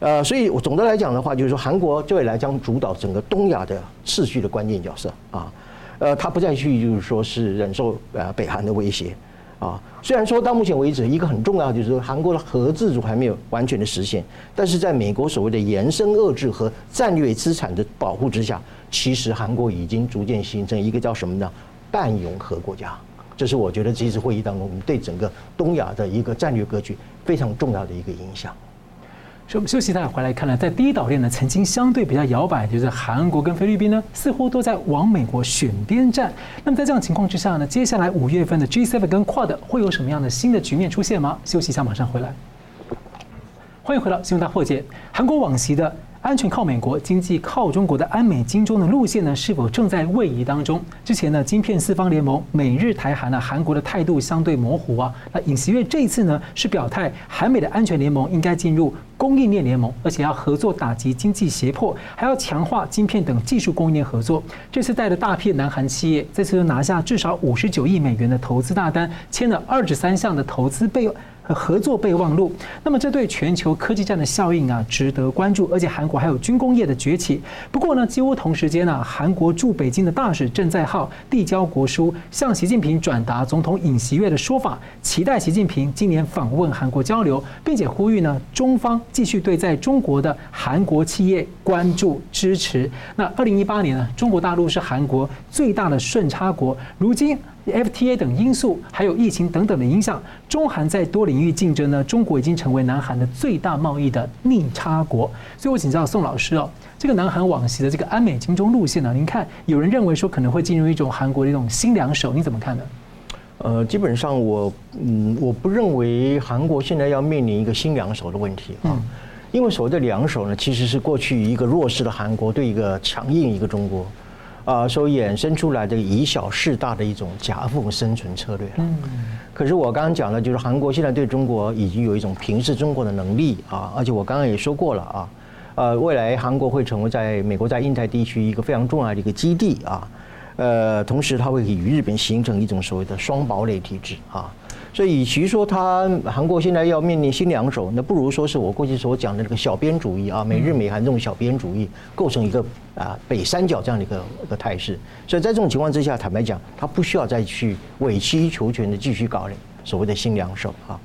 呃，所以我总的来讲的话，就是说韩国未来将主导整个东亚的秩序的关键角色啊，呃，他不再去就是说是忍受呃北韩的威胁啊。虽然说到目前为止，一个很重要就是说韩国的核自主还没有完全的实现，但是在美国所谓的延伸遏制和战略资产的保护之下，其实韩国已经逐渐形成一个叫什么呢？半永核国家。这是我觉得这次会议当中，我们对整个东亚的一个战略格局非常重要的一个影响。所以我们休息一下，回来看呢，在第一岛链呢，曾经相对比较摇摆，就是韩国跟菲律宾呢，似乎都在往美国选边站。那么在这样情况之下呢，接下来五月份的 G7 跟 Quad 会有什么样的新的局面出现吗？休息一下，马上回来。欢迎回到新闻大破解，韩国往昔的。安全靠美国，经济靠中国的安美金中的路线呢，是否正在位移当中？之前呢，晶片四方联盟美日台韩呢，韩国的态度相对模糊啊。那尹锡悦这一次呢，是表态韩美的安全联盟应该进入供应链联盟，而且要合作打击经济胁迫，还要强化晶片等技术供应链合作。这次带了大批南韩企业，这次又拿下至少五十九亿美元的投资大单，签了二十三项的投资备和合作备忘录。那么这对全球科技战的效应啊，值得关注。而且韩国还有军工业的崛起。不过呢，几乎同时间呢，韩国驻北京的大使郑在浩递交国书，向习近平转达总统尹锡悦的说法，期待习近平今年访问韩国交流，并且呼吁呢，中方继续对在中国的韩国企业关注支持。那二零一八年呢，中国大陆是韩国最大的顺差国，如今 FTA 等因素，还有疫情等等的影响，中韩在多领域竞争呢，中国已经成为南韩的最大贸易的逆差国。所以我请教宋老师哦，这个南韩往昔的这个安美金中路线呢，您看有人认为说可能会进入一种韩国的一种新两手，你怎么看呢？呃，基本上我嗯，我不认为韩国现在要面临一个新两手的问题啊，因为所谓的两手呢，其实是过去一个弱势的韩国对一个强硬一个中国。啊，所衍生出来的以小事大的一种夹缝生存策略。嗯，可是我刚刚讲的，就是韩国现在对中国已经有一种平视中国的能力啊，而且我刚刚也说过了啊，呃，未来韩国会成为在美国在印太地区一个非常重要的一个基地啊，呃，同时它会与日本形成一种所谓的双堡垒体制啊。所以，与其说他韩国现在要面临新两手，那不如说是我过去所讲的那个小编主义啊，美日美韩这种小编主义构成一个啊北三角这样的一个一个态势。所以在这种情况之下，坦白讲，他不需要再去委曲求全的继续搞所谓的新两手啊。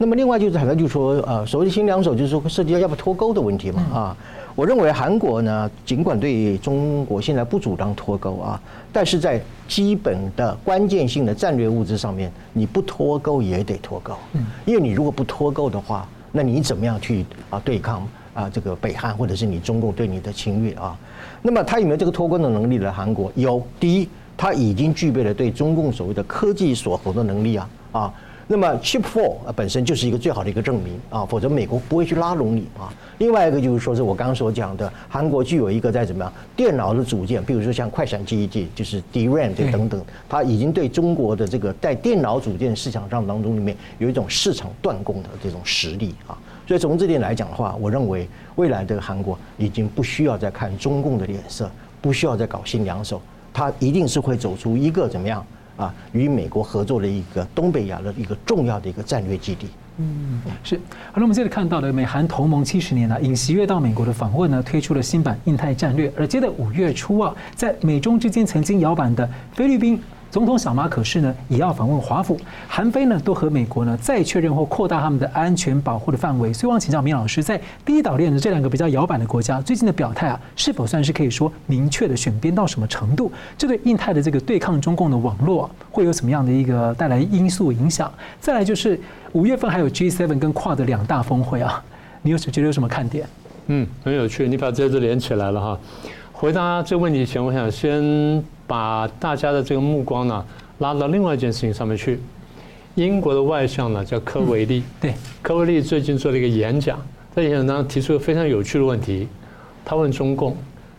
那么另外就是，坦白就是说，呃，所谓的新两手就是说涉及到要不要脱钩的问题嘛啊。我认为韩国呢，尽管对中国现在不主张脱钩啊，但是在基本的关键性的战略物资上面，你不脱钩也得脱钩。嗯，因为你如果不脱钩的话，那你怎么样去啊对抗啊这个北韩或者是你中共对你的侵略啊？那么他有没有这个脱钩的能力呢？韩国有，第一，他已经具备了对中共所谓的科技锁喉的能力啊啊。那么 Chip Four 本身就是一个最好的一个证明啊，否则美国不会去拉拢你啊。另外一个就是说，是我刚刚所讲的，韩国具有一个在怎么样电脑的组件，比如说像快闪记忆体，就是 DRAM 这等等，它已经对中国的这个在电脑组件市场上当中里面有一种市场断供的这种实力啊。所以从这点来讲的话，我认为未来的韩国已经不需要再看中共的脸色，不需要再搞新两手，它一定是会走出一个怎么样？啊，与美国合作的一个东北亚的一个重要的一个战略基地。嗯，是。好了，我们接着看到的美韩同盟七十年了，尹锡悦到美国的访问呢，推出了新版印太战略。而接着五月初啊，在美中之间曾经摇摆的菲律宾。总统小马可是呢，也要访问华府，韩非呢都和美国呢再确认或扩大他们的安全保护的范围。所以，我想请教明老师，在第一岛链的这两个比较摇摆的国家最近的表态啊，是否算是可以说明确的选边到什么程度？这对印太的这个对抗中共的网络，会有什么样的一个带来因素影响？再来就是五月份还有 G7 跟跨的两大峰会啊，你有觉得有什么看点？嗯，很有趣，你把这个连起来了哈。回答这问题前，我想先把大家的这个目光呢拉到另外一件事情上面去。英国的外相呢叫科维利，对，科维利最近做了一个演讲，在演讲当中提出了非常有趣的问题。他问中共：“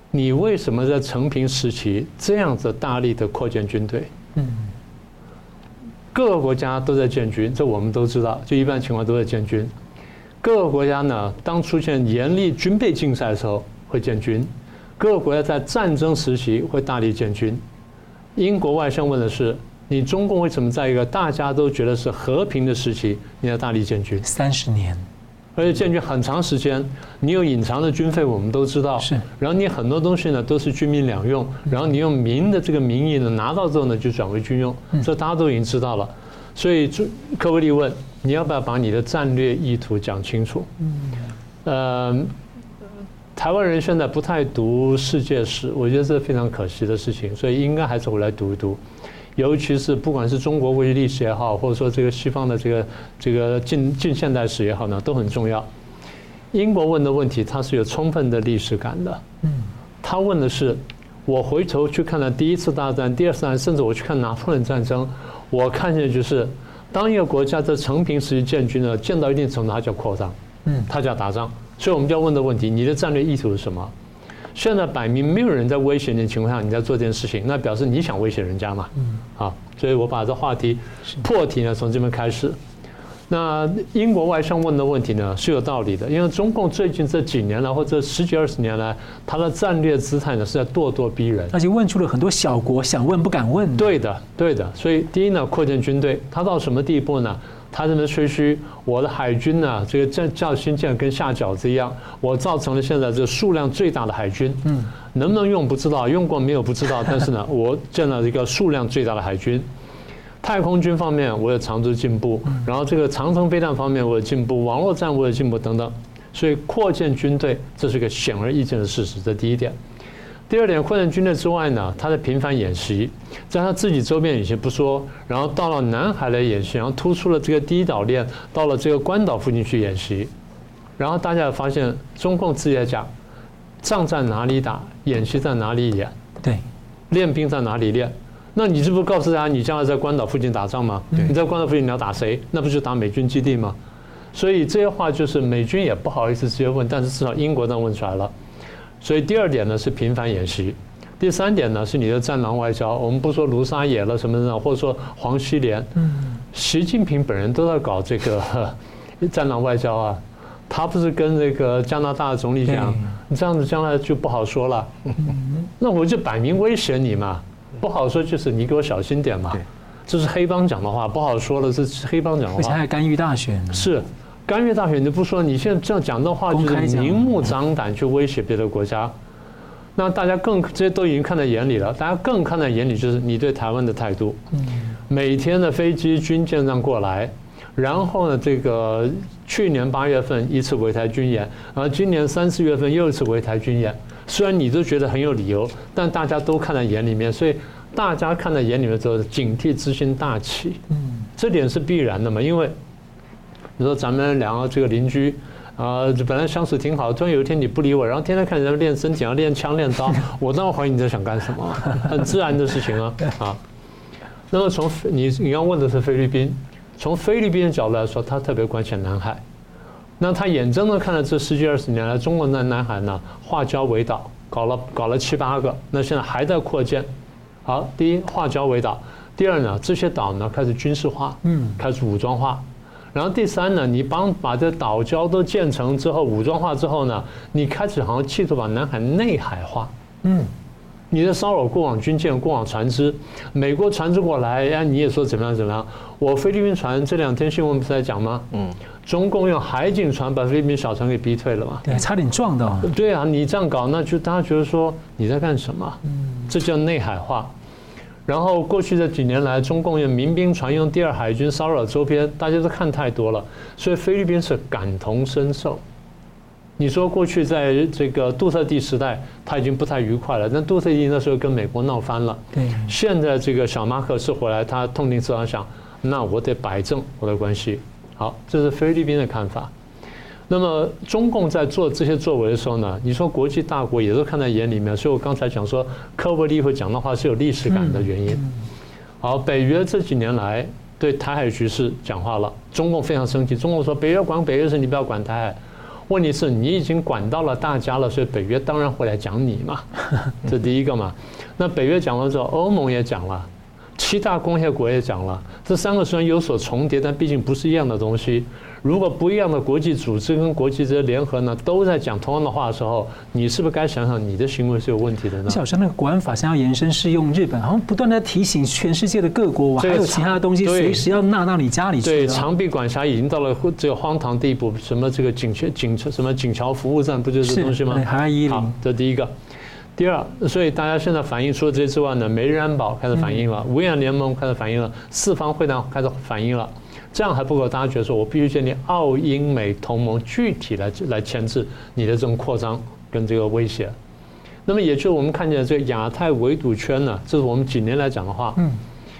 你为什么在承平时期这样子大力的扩建军队？”嗯，各个国家都在建军，这我们都知道，就一般情况都在建军。各个国家呢，当出现严厉军备竞赛的时候，会建军。各个国家在战争时期会大力建军。英国外相问的是：你中共为什么在一个大家都觉得是和平的时期，你要大力建军？三十年，而且建军很长时间，你有隐藏的军费，我们都知道。是。然后你很多东西呢都是军民两用，然后你用民的这个名义呢拿到之后呢就转为军用，这大家都已经知道了。所以科威利问：你要不要把你的战略意图讲清楚？嗯。呃。台湾人现在不太读世界史，我觉得这是非常可惜的事情，所以应该还是回来读一读。尤其是不管是中国过去历史也好，或者说这个西方的这个这个近近现代史也好呢，都很重要。英国问的问题，他是有充分的历史感的。嗯，他问的是：我回头去看了第一次大战、第二次大战，甚至我去看拿破仑战争，我看见就是，当一个国家在成平时期建军呢，建到一定程度，它叫扩张，嗯，它叫打仗。所以，我们就要问的问题：你的战略意图是什么？现在摆明没有人在威胁你的情况下，你在做这件事情，那表示你想威胁人家嘛？嗯。好，所以我把这话题破题呢，从这边开始。那英国外相问的问题呢，是有道理的，因为中共最近这几年来，或者十几二十年来，它的战略姿态呢是在咄咄逼人，而且问出了很多小国想问不敢问。对的，对的。所以第一呢，扩建军队，它到什么地步呢？他这边吹嘘我的海军呢，这个叫叫新建跟下饺子一样，我造成了现在这个数量最大的海军。嗯，能不能用不知道，用过没有不知道，但是呢，*laughs* 我建了一个数量最大的海军。太空军方面我有长足进步，然后这个长城飞弹方面我有进步，网络战我有进步等等，所以扩建军队这是个显而易见的事实，这第一点。第二点，扩建军队之外呢，他在频繁演习，在他自己周边演习不说，然后到了南海来演习，然后突出了这个第一岛链，到了这个关岛附近去演习，然后大家发现中共自己在讲，仗在哪里打，演习在哪里演，对，练兵在哪里练，那你这不告诉大家你将来在关岛附近打仗吗？你在关岛附近你要打谁？那不就打美军基地吗？所以这些话就是美军也不好意思直接问，但是至少英国都问出来了。所以第二点呢是频繁演习，第三点呢是你的战狼外交。我们不说卢沙野了什么的，或者说黄希连，嗯，习近平本人都在搞这个 *laughs* 战狼外交啊。他不是跟那个加拿大总理讲，你这样子将来就不好说了。那我就摆明威胁你嘛，不好说就是你给我小心点嘛。这是黑帮讲的话，不好说了，这是黑帮讲的话。而且还干预大选。是。干预大选，你不说，你现在这样讲的话，就是明目张胆去威胁别的国家。那大家更这些都已经看在眼里了，大家更看在眼里就是你对台湾的态度。每天的飞机军舰这样过来，然后呢，这个去年八月份一次围台军演，然后今年三四月份又一次围台军演。虽然你都觉得很有理由，但大家都看在眼里面，所以大家看在眼里面之后，警惕之心大起。嗯，这点是必然的嘛，因为。你说咱们两个这个邻居，啊，本来相处挺好，突然有一天你不理我，然后天天看人家练身体，要练枪练刀，我当然怀疑你在想干什么，很自然的事情啊啊。那么从你你要问的是菲律宾，从菲律宾的角度来说，他特别关心南海，那他眼睁睁看着这十几二十年来，中国在南海呢化礁为岛，搞了搞了七八个，那现在还在扩建。好，第一化礁为岛，第二呢这些岛呢开始军事化，嗯，开始武装化。然后第三呢，你帮把这岛礁都建成之后，武装化之后呢，你开始好像企图把南海内海化。嗯，你在骚扰过往军舰、过往船只，美国船只过来，哎，你也说怎么样怎么样？我菲律宾船这两天新闻不是在讲吗？嗯，中共用海警船把菲律宾小船给逼退了嘛？对，差点撞到。对啊，你这样搞，那就大家觉得说你在干什么？嗯，这叫内海化。然后过去这几年来，中共用民兵船用第二海军骚扰周边，大家都看太多了，所以菲律宾是感同身受。你说过去在这个杜特地时代，他已经不太愉快了，但杜特地那时候跟美国闹翻了。对。现在这个小马可是回来，他痛定思痛想，那我得摆正我的关系。好，这是菲律宾的看法。那么中共在做这些作为的时候呢，你说国际大国也都看在眼里面，所以我刚才讲说，科维利会讲的话是有历史感的原因。好，北约这几年来对台海局势讲话了，中共非常生气，中共说北约管北约事，你不要管台海。问题是，你已经管到了大家了，所以北约当然会来讲你嘛，*laughs* 这第一个嘛。那北约讲了之后，欧盟也讲了，七大工业国也讲了，这三个虽然有所重叠，但毕竟不是一样的东西。如果不一样的国际组织跟国际这些联合呢，都在讲同样的话的时候，你是不是该想想你的行为是有问题的呢？好像那个国安法想要延伸适用日本，好像不断的提醒全世界的各国，我还有其他的东西随时要纳到你家里去。对，长臂管辖已经到了这个荒唐地步，什么这个警权警什么警桥服务站，不就是这东西吗？还要一零。这第一个，第二，所以大家现在反映除了这些之外呢，美日安保开始反映了，五眼联盟开始反映了，四方会谈开始反映了。这样还不够，大家觉得说我必须建立澳英美同盟，具体来来牵制你的这种扩张跟这个威胁。那么，也就是我们看见这个亚太围堵圈呢，这是我们几年来讲的话。嗯，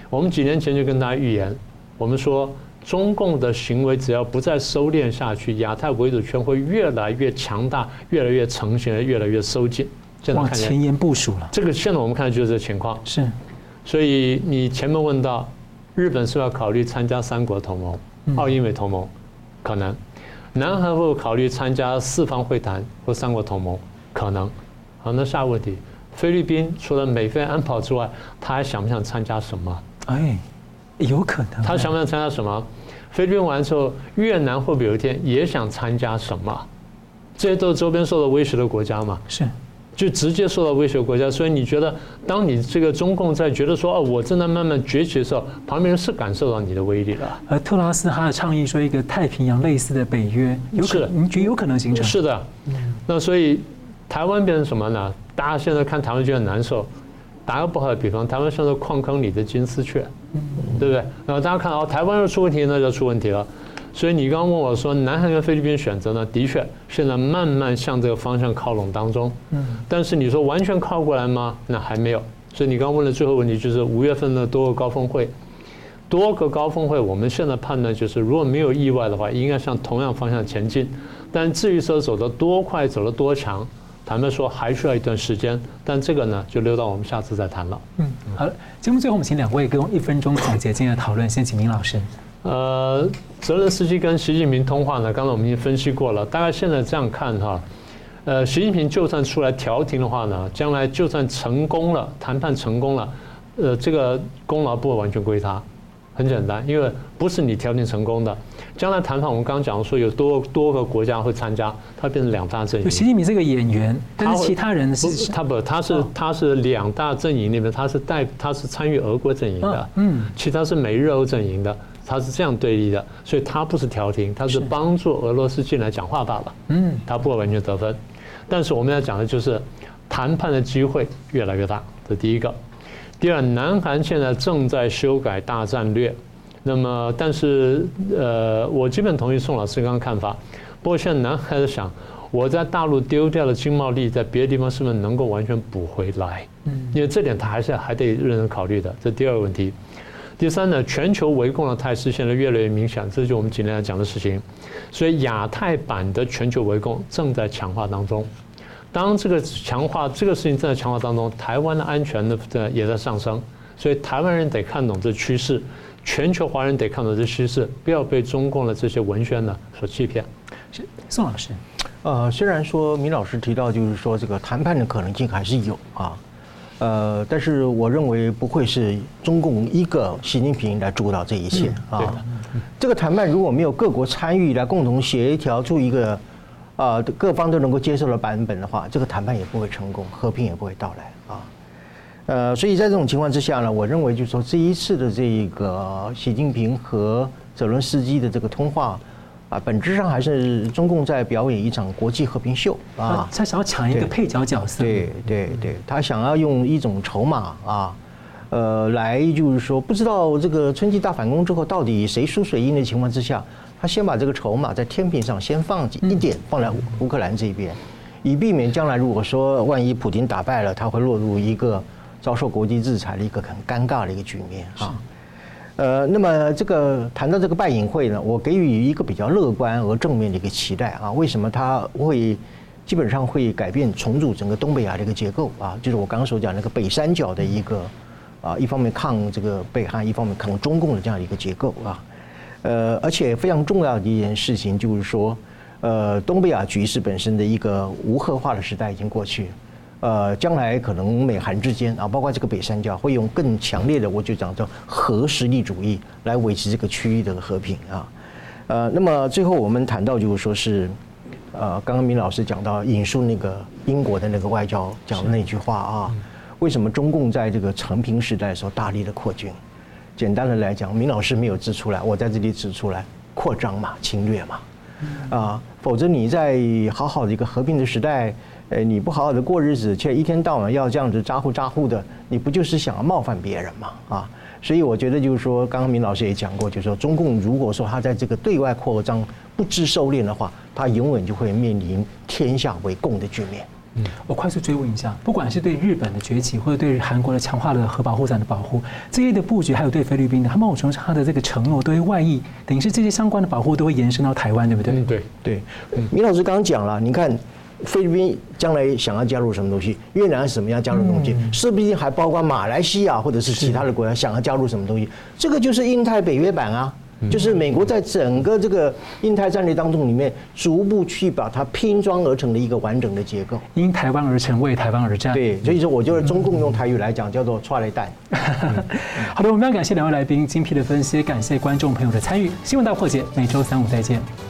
我们几年前就跟大家预言，我们说中共的行为只要不再收敛下去，亚太围堵圈会越来越强大，越来越成型，越来越收紧。现在看见前沿部署了。这个现在我们看的就是这个情况。是，所以你前面问到。日本是要考虑参加三国同盟、澳英美同盟，可能；南韩会考虑参加四方会谈或三国同盟，可能。好，那下个问题，菲律宾除了美菲安保之外，他还想不想参加什么？哎，有可能。他想不想参加什么？菲律宾完之后，越南会不会有一天也想参加什么？这些都是周边受到威胁的国家嘛？是。就直接受到威胁国家。所以你觉得，当你这个中共在觉得说哦，我正在慢慢崛起的时候，旁边人是感受到你的威力了。而特拉斯他的倡议说，一个太平洋类似的北约，有可能，你觉得有可能形成？是的。那所以台湾变成什么呢？大家现在看台湾就很难受。打个不好的比方，台湾像是矿坑里的金丝雀，对不对？然后大家看哦台湾要出问题，那就出问题了。所以你刚刚问我说，南韩跟菲律宾选择呢？的确，现在慢慢向这个方向靠拢当中。嗯。但是你说完全靠过来吗？那还没有。所以你刚刚问的最后问题就是五月份的多个高峰会，多个高峰会，我们现在判断就是如果没有意外的话，应该向同样方向前进。但至于说走得多快，走得多强？坦白说，还需要一段时间，但这个呢，就留到我们下次再谈了。嗯，好了，节目最后我们请两位给我一分钟总结今天的讨论。先请明老师。呃，泽连斯基跟习近平通话呢，刚才我们已经分析过了。大概现在这样看哈，呃，习近平就算出来调停的话呢，将来就算成功了，谈判成功了，呃，这个功劳不会完全归他。很简单，因为不是你调停成功的。将来谈判，我们刚刚讲说有多多个国家会参加，它变成两大阵营。习近平这个演员，但是其他人是他不，他是他是两大阵营里面，他是带他是参与俄国阵营的，嗯，其他是美日欧阵营的，他是这样对立的，所以他不是调停，他是帮助俄罗斯进来讲话罢了，嗯，他不会完全得分。但是我们要讲的就是谈判的机会越来越大，这第一个。第二，南韩现在正在修改大战略，那么但是呃，我基本同意宋老师刚刚看法。不过现在南韩在想，我在大陆丢掉的经贸利益，在别的地方是不是能够完全补回来？嗯，因为这点他还是还得认真考虑的。这第二个问题。第三呢，全球围攻的态势现在越来越明显，这就我们今天要讲的事情。所以亚太版的全球围攻正在强化当中。当这个强化这个事情正在强化当中，台湾的安全呢在也在上升，所以台湾人得看懂这趋势，全球华人得看懂这趋势，不要被中共的这些文宣呢所欺骗。宋老师，呃，虽然说米老师提到就是说这个谈判的可能性还是有啊，呃，但是我认为不会是中共一个习近平来主导这一切啊。这个谈判如果没有各国参与来共同协调出一个。啊，各方都能够接受的版本的话，这个谈判也不会成功，和平也不会到来啊。呃，所以在这种情况之下呢，我认为就是说这一次的这个习近平和泽伦斯基的这个通话啊，本质上还是中共在表演一场国际和平秀啊。他想要抢一个配角角色。对对对，他想要用一种筹码啊，呃，来就是说不知道这个春季大反攻之后到底谁输谁赢的情况之下。他先把这个筹码在天平上先放几一点放在乌克兰这边，以避免将来如果说万一普京打败了，他会落入一个遭受国际制裁的一个很尴尬的一个局面啊。呃，那么这个谈到这个拜隐会呢，我给予一个比较乐观而正面的一个期待啊。为什么它会基本上会改变重组整个东北亚的一个结构啊？就是我刚刚所讲那个北三角的一个啊，一方面抗这个北韩，一方面抗中共的这样一个结构啊。呃，而且非常重要的一件事情就是说，呃，东北亚局势本身的一个无核化的时代已经过去，呃，将来可能美韩之间啊，包括这个北三角会用更强烈的，我就讲叫核实力主义来维持这个区域的和平啊。呃，那么最后我们谈到就是说是，呃，刚刚明老师讲到引述那个英国的那个外交讲的那句话啊，为什么中共在这个承平时代的时候大力的扩军？简单的来讲，明老师没有指出来，我在这里指出来，扩张嘛，侵略嘛，啊，否则你在好好的一个和平的时代，呃，你不好好的过日子，却一天到晚要这样子咋呼咋呼的，你不就是想要冒犯别人吗？啊，所以我觉得就是说，刚刚明老师也讲过，就是说，中共如果说他在这个对外扩张不知收敛的话，他永远就会面临天下为共的局面。嗯，我快速追问一下，不管是对日本的崛起，或者对韩国的强化的核保护伞的保护，这些的布局，还有对菲律宾的，他某种程度上他的这个承诺，对于外溢，等于是这些相关的保护都会延伸到台湾，对不对？嗯，对对。明老师刚刚讲了，你看菲律宾将来想要加入什么东西，越南是什么样加入东西，是不是还包括马来西亚或者是其他的国家想要加入什么东西？这个就是印太北约版啊。就是美国在整个这个印太战略当中里面，逐步去把它拼装而成的一个完整的结构。因台湾而成，为台湾而战。对，所以说我觉得中共用台语来讲叫做“剉咧等”。好的，我们要感谢两位来宾精辟的分析，感谢观众朋友的参与。新闻大破解，每周三五再见。